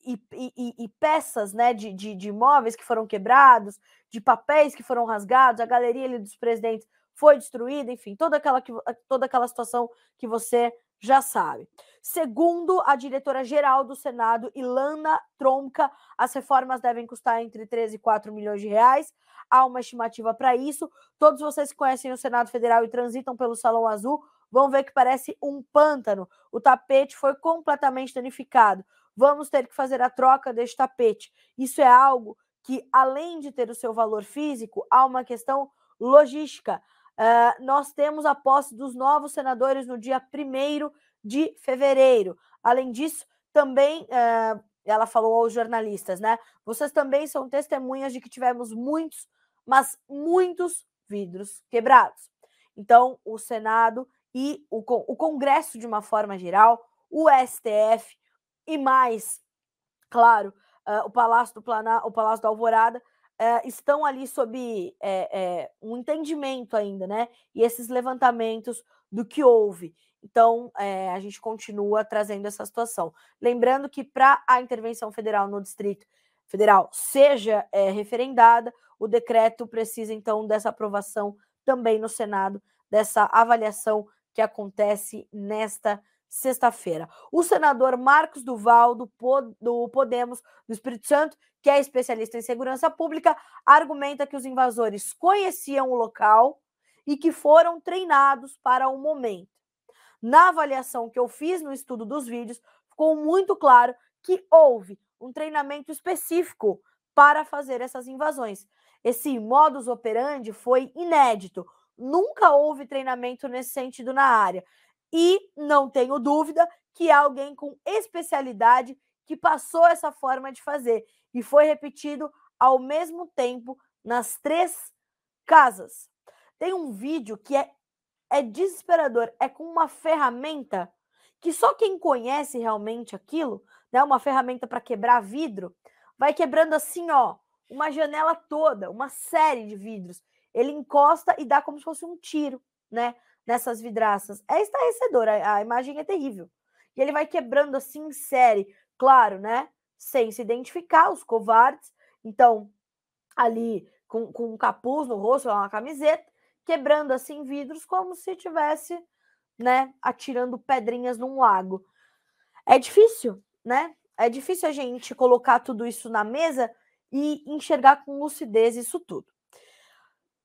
e, e, e, peças né, de, de, de imóveis que foram quebrados, de papéis que foram rasgados, a galeria ali, dos presidentes foi destruída, enfim, toda aquela, toda aquela situação que você já sabe. Segundo a diretora-geral do Senado, Ilana Tronca, as reformas devem custar entre 13 e 4 milhões de reais. Há uma estimativa para isso. Todos vocês que conhecem o Senado Federal e transitam pelo Salão Azul vão ver que parece um pântano. O tapete foi completamente danificado. Vamos ter que fazer a troca deste tapete. Isso é algo que, além de ter o seu valor físico, há uma questão logística. Uh, nós temos a posse dos novos senadores no dia 1 de fevereiro. Além disso, também uh, ela falou aos jornalistas, né? Vocês também são testemunhas de que tivemos muitos, mas muitos vidros quebrados. Então, o Senado e o, o Congresso, de uma forma geral, o STF e mais, claro, uh, o Palácio do Planalto, o Palácio da Alvorada, uh, estão ali sob é, é, um entendimento ainda, né? E esses levantamentos do que houve. Então, é, a gente continua trazendo essa situação. Lembrando que para a intervenção federal no Distrito Federal seja referendada, o decreto precisa, então, dessa aprovação também no Senado, dessa avaliação que acontece nesta sexta-feira. O senador Marcos Duval, do, do Podemos do Espírito Santo, que é especialista em segurança pública, argumenta que os invasores conheciam o local e que foram treinados para o momento. Na avaliação que eu fiz no estudo dos vídeos, ficou muito claro que houve um treinamento específico para fazer essas invasões. Esse modus operandi foi inédito. Nunca houve treinamento nesse sentido na área. E não tenho dúvida que há alguém com especialidade que passou essa forma de fazer e foi repetido ao mesmo tempo nas três casas. Tem um vídeo que é, é desesperador, é com uma ferramenta que só quem conhece realmente aquilo, né, uma ferramenta para quebrar vidro, vai quebrando assim, ó, uma janela toda, uma série de vidros. Ele encosta e dá como se fosse um tiro, né? Nessas vidraças. É estarrecedor, a, a imagem é terrível. E ele vai quebrando assim em série, claro, né? Sem se identificar, os covardes. Então, ali com, com um capuz no rosto, uma camiseta, quebrando assim vidros como se tivesse, né, atirando pedrinhas num lago. É difícil, né? É difícil a gente colocar tudo isso na mesa e enxergar com lucidez isso tudo.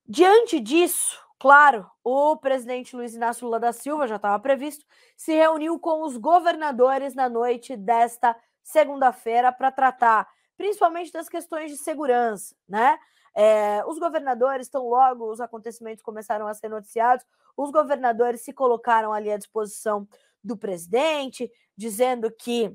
Diante disso, Claro, o presidente Luiz Inácio Lula da Silva, já estava previsto, se reuniu com os governadores na noite desta segunda-feira para tratar principalmente das questões de segurança, né? É, os governadores estão logo, os acontecimentos começaram a ser noticiados, os governadores se colocaram ali à disposição do presidente, dizendo que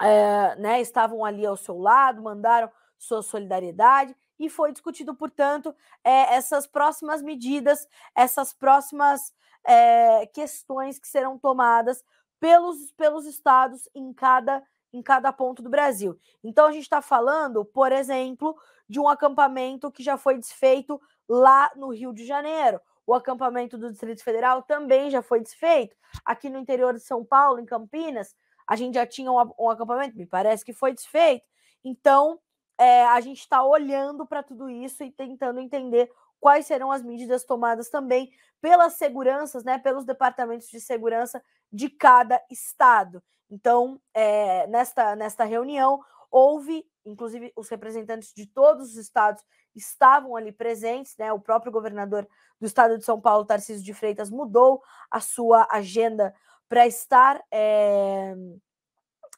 é, né, estavam ali ao seu lado, mandaram sua solidariedade e foi discutido, portanto, é, essas próximas medidas, essas próximas é, questões que serão tomadas pelos, pelos estados em cada, em cada ponto do Brasil. Então, a gente está falando, por exemplo, de um acampamento que já foi desfeito lá no Rio de Janeiro. O acampamento do Distrito Federal também já foi desfeito. Aqui no interior de São Paulo, em Campinas, a gente já tinha um, um acampamento, me parece que foi desfeito. Então, é, a gente está olhando para tudo isso e tentando entender quais serão as medidas tomadas também pelas seguranças, né, pelos departamentos de segurança de cada estado. Então, é, nesta, nesta reunião, houve, inclusive, os representantes de todos os estados estavam ali presentes, né? O próprio governador do estado de São Paulo, Tarcísio de Freitas, mudou a sua agenda para estar. É,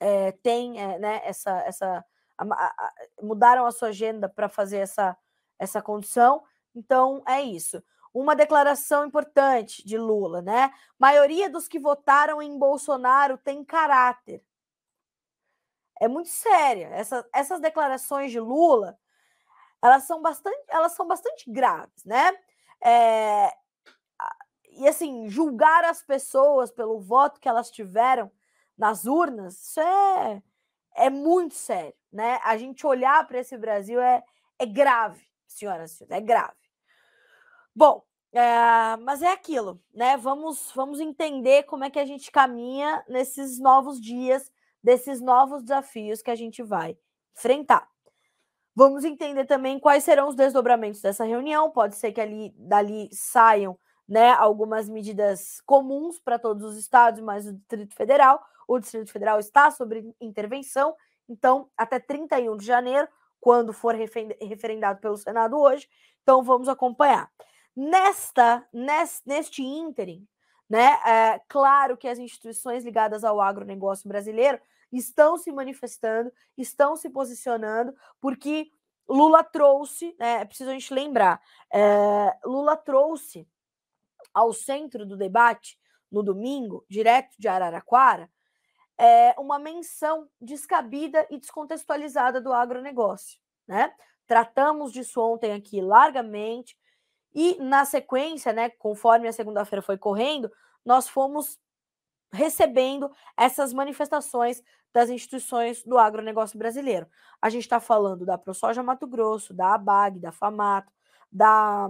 é, tem né, essa, essa a, a, mudaram a sua agenda para fazer essa, essa condição. Então, é isso. Uma declaração importante de Lula, né? Maioria dos que votaram em Bolsonaro tem caráter. É muito séria. Essa, essas declarações de Lula, elas são bastante, elas são bastante graves, né? É, e assim, julgar as pessoas pelo voto que elas tiveram nas urnas, isso é, é muito sério, né? A gente olhar para esse Brasil é, é grave, senhoras e senhores, é grave. Bom, é, mas é aquilo, né? Vamos, vamos entender como é que a gente caminha nesses novos dias, desses novos desafios que a gente vai enfrentar. Vamos entender também quais serão os desdobramentos dessa reunião. Pode ser que ali dali saiam né, algumas medidas comuns para todos os estados, mas o Distrito Federal. O Distrito Federal está sobre intervenção, então, até 31 de janeiro, quando for referendado pelo Senado hoje. Então, vamos acompanhar. Nesta, neste, neste ínterim, né, é claro que as instituições ligadas ao agronegócio brasileiro estão se manifestando, estão se posicionando, porque Lula trouxe, né, é preciso a gente lembrar, é, Lula trouxe ao centro do debate, no domingo, direto de Araraquara, é, uma menção descabida e descontextualizada do agronegócio. Né? Tratamos disso ontem aqui largamente, e na sequência, né, conforme a segunda-feira foi correndo, nós fomos recebendo essas manifestações das instituições do agronegócio brasileiro. A gente está falando da ProSoja Mato Grosso, da ABAG, da FAMATO, da.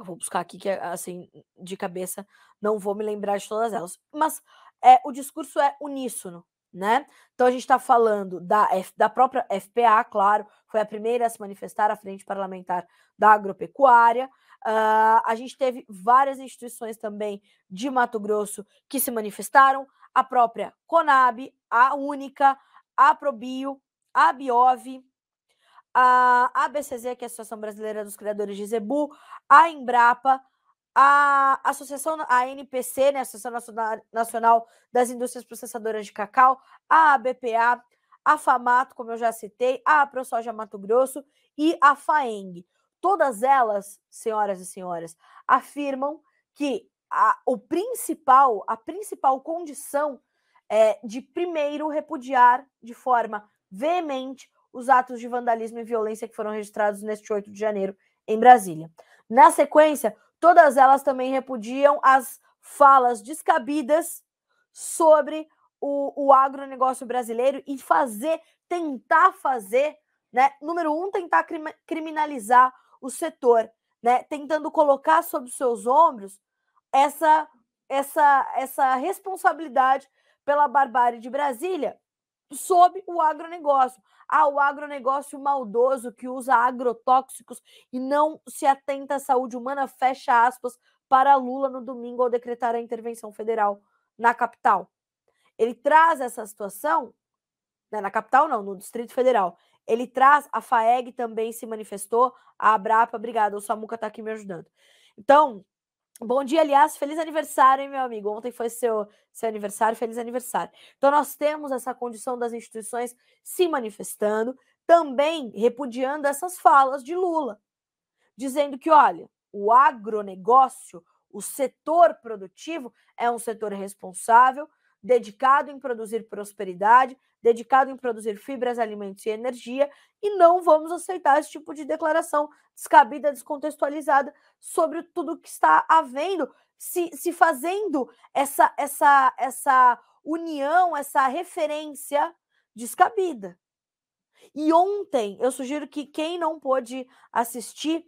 Vou buscar aqui, que assim, de cabeça, não vou me lembrar de todas elas. Mas é, o discurso é uníssono, né? Então a gente está falando da, F, da própria FPA, claro, foi a primeira a se manifestar à frente parlamentar da agropecuária. Uh, a gente teve várias instituições também de Mato Grosso que se manifestaram, a própria Conab, a Única, a Probio, a Biov, a ABCZ, que é a Associação Brasileira dos Criadores de Zebu, a Embrapa, a Associação, a NPC, né, Associação Nacional das Indústrias Processadoras de Cacau, a ABPA, a FAMATO, como eu já citei, a ProSoja Mato Grosso e a FAENG. Todas elas, senhoras e senhores, afirmam que a, o principal, a principal condição é de primeiro repudiar de forma veemente os atos de vandalismo e violência que foram registrados neste 8 de janeiro em Brasília. Na sequência, todas elas também repudiam as falas descabidas sobre o, o agronegócio brasileiro e fazer, tentar fazer, né? Número um, tentar criminalizar o setor, né? Tentando colocar sobre seus ombros essa essa essa responsabilidade pela barbárie de Brasília sob o agronegócio. Ah, o agronegócio maldoso que usa agrotóxicos e não se atenta à saúde humana, fecha aspas, para Lula no domingo ao decretar a intervenção federal na capital. Ele traz essa situação, né, na capital não, no Distrito Federal. Ele traz, a FAEG também se manifestou, a Abrapa, obrigada, o Samuca está aqui me ajudando. Então, Bom dia, aliás, feliz aniversário, hein, meu amigo? Ontem foi seu, seu aniversário, feliz aniversário. Então, nós temos essa condição das instituições se manifestando, também repudiando essas falas de Lula, dizendo que, olha, o agronegócio, o setor produtivo, é um setor responsável, dedicado em produzir prosperidade, dedicado em produzir fibras, alimentos e energia, e não vamos aceitar esse tipo de declaração descabida, descontextualizada sobre tudo que está havendo, se, se fazendo essa, essa, essa união, essa referência descabida. E ontem, eu sugiro que quem não pôde assistir,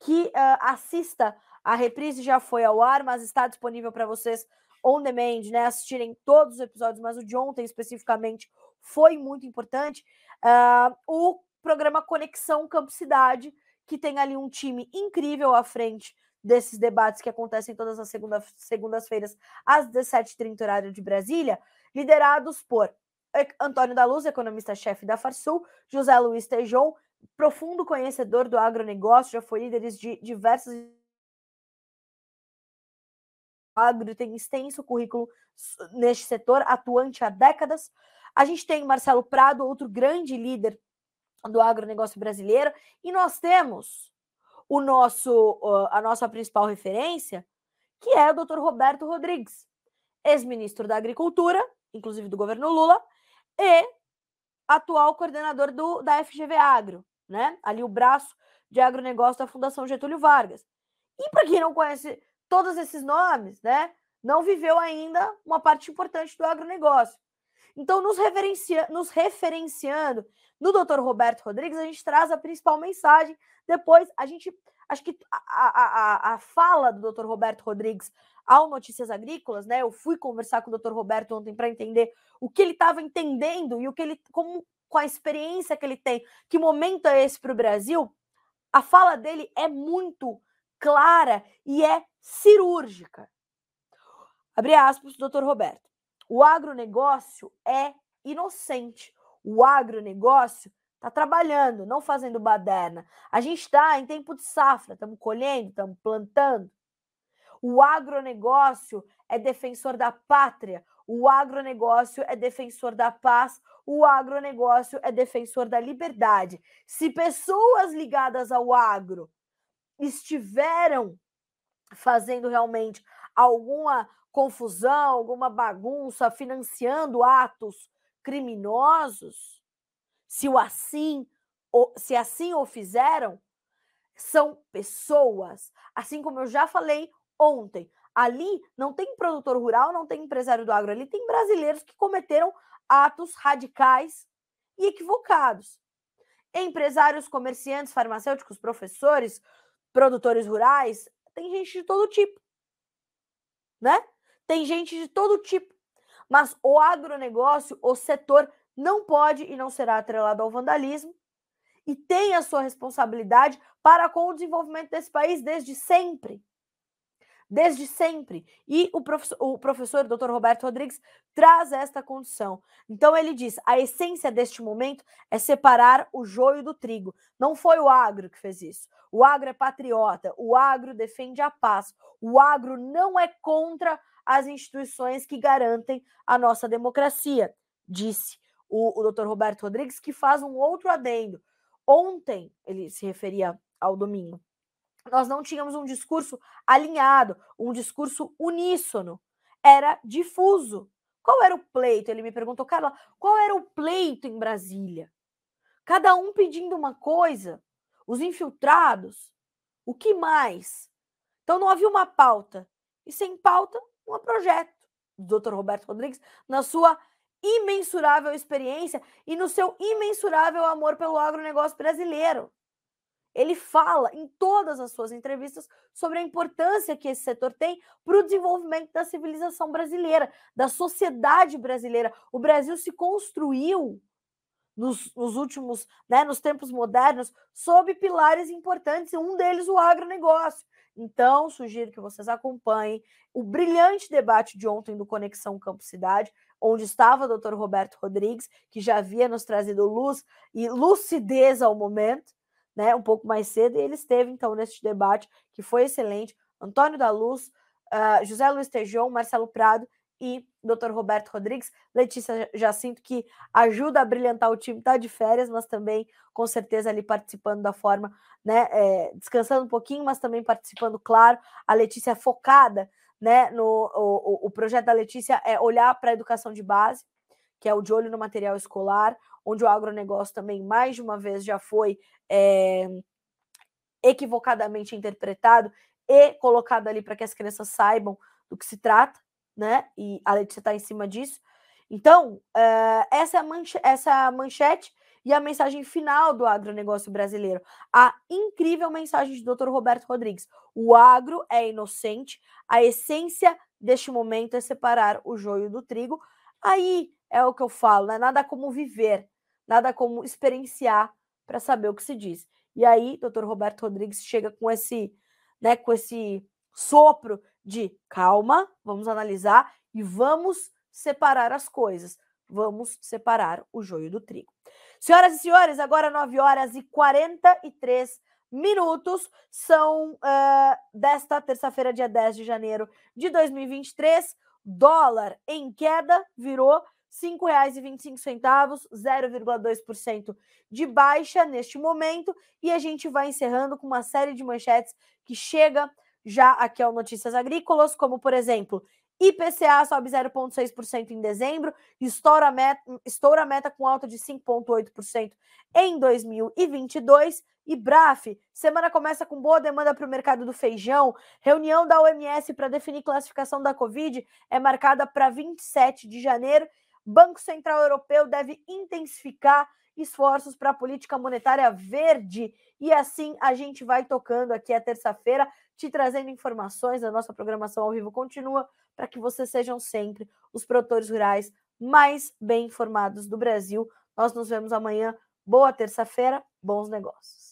que uh, assista. A reprise já foi ao ar, mas está disponível para vocês on demand, né? Assistirem todos os episódios, mas o de ontem especificamente foi muito importante. Uh, o programa Conexão Campo Cidade, que tem ali um time incrível à frente desses debates que acontecem todas as segunda, segundas-feiras às 17h30 horário de Brasília, liderados por Antônio da Luz, economista-chefe da Farsul, José Luiz Tejon, profundo conhecedor do agronegócio, já foi líder de diversas agro tem extenso currículo neste setor, atuante há décadas. A gente tem Marcelo Prado, outro grande líder do agronegócio brasileiro, e nós temos o nosso a nossa principal referência, que é o Dr. Roberto Rodrigues, ex-ministro da Agricultura, inclusive do governo Lula, e atual coordenador do, da FGV Agro, né? Ali o braço de agronegócio da Fundação Getúlio Vargas. E para quem não conhece todos esses nomes, né, não viveu ainda uma parte importante do agronegócio. Então, nos, referencia nos referenciando no Dr. Roberto Rodrigues, a gente traz a principal mensagem. Depois, a gente. Acho que a, a, a fala do Dr. Roberto Rodrigues ao Notícias Agrícolas, né? Eu fui conversar com o Dr. Roberto ontem para entender o que ele estava entendendo e o que ele, como, com a experiência que ele tem, que momento é esse para o Brasil. A fala dele é muito clara e é cirúrgica. Abre aspas, doutor Roberto. O agronegócio é inocente. O agronegócio está trabalhando, não fazendo baderna. A gente está em tempo de safra, estamos colhendo, estamos plantando. O agronegócio é defensor da pátria. O agronegócio é defensor da paz, o agronegócio é defensor da liberdade. Se pessoas ligadas ao agro estiveram fazendo realmente alguma confusão, alguma bagunça, financiando atos criminosos, se o assim, se assim o fizeram, são pessoas, assim como eu já falei ontem, ali não tem produtor rural, não tem empresário do agro, ali tem brasileiros que cometeram atos radicais e equivocados. Empresários, comerciantes, farmacêuticos, professores, produtores rurais, tem gente de todo tipo, né? Tem gente de todo tipo. Mas o agronegócio, o setor, não pode e não será atrelado ao vandalismo e tem a sua responsabilidade para com o desenvolvimento desse país desde sempre desde sempre. E o professor, o professor Dr. Roberto Rodrigues traz esta condição. Então ele diz: a essência deste momento é separar o joio do trigo. Não foi o agro que fez isso. O agro é patriota, o agro defende a paz. O agro não é contra as instituições que garantem a nossa democracia, disse o, o Dr. Roberto Rodrigues, que faz um outro adendo. Ontem, ele se referia ao domingo, nós não tínhamos um discurso alinhado, um discurso uníssono. Era difuso. Qual era o pleito? Ele me perguntou, Carla, qual era o pleito em Brasília? Cada um pedindo uma coisa, os infiltrados, o que mais? Então não havia uma pauta. E sem pauta, um projeto do Dr. Roberto Rodrigues, na sua imensurável experiência e no seu imensurável amor pelo agronegócio brasileiro. Ele fala em todas as suas entrevistas sobre a importância que esse setor tem para o desenvolvimento da civilização brasileira, da sociedade brasileira. O Brasil se construiu nos, nos últimos, né, nos tempos modernos, sob pilares importantes, um deles o agronegócio. Então, sugiro que vocês acompanhem o brilhante debate de ontem do Conexão Campo Cidade, onde estava o Dr. Roberto Rodrigues, que já havia nos trazido luz e lucidez ao momento né, um pouco mais cedo, e ele esteve, então, nesse debate, que foi excelente. Antônio da Luz, uh, José Luiz Tejon, Marcelo Prado e Dr. Roberto Rodrigues. Letícia Jacinto, que ajuda a brilhantar o time, está de férias, mas também, com certeza, ali participando da forma, né, é, descansando um pouquinho, mas também participando, claro. A Letícia focada, né, no o, o projeto da Letícia é olhar para a educação de base, que é o de olho no material escolar, onde o agronegócio também, mais de uma vez, já foi é, equivocadamente interpretado e colocado ali para que as crianças saibam do que se trata, né? E a Letícia está em cima disso. Então, uh, essa, é manche essa manchete e a mensagem final do agronegócio brasileiro. A incrível mensagem do Dr. Roberto Rodrigues. O agro é inocente, a essência deste momento é separar o joio do trigo. Aí é o que eu falo, né? Nada como viver, nada como experienciar para saber o que se diz. E aí, doutor Roberto Rodrigues chega com esse, né, com esse sopro de calma, vamos analisar e vamos separar as coisas. Vamos separar o joio do trigo. Senhoras e senhores, agora 9 horas e 43 minutos são uh, desta terça-feira, dia 10 de janeiro de 2023. Dólar em queda virou R$ 5,25, 0,2% de baixa neste momento. E a gente vai encerrando com uma série de manchetes que chega já aqui ao Notícias Agrícolas, como por exemplo, IPCA sobe 0,6% em dezembro, estoura a, meta, estoura a meta com alta de 5,8% em 2022. E BRAF, semana começa com boa demanda para o mercado do feijão. Reunião da OMS para definir classificação da Covid é marcada para 27 de janeiro Banco Central Europeu deve intensificar esforços para a política monetária verde. E assim a gente vai tocando aqui a terça-feira, te trazendo informações. A nossa programação ao vivo continua para que vocês sejam sempre os produtores rurais mais bem informados do Brasil. Nós nos vemos amanhã. Boa terça-feira, bons negócios.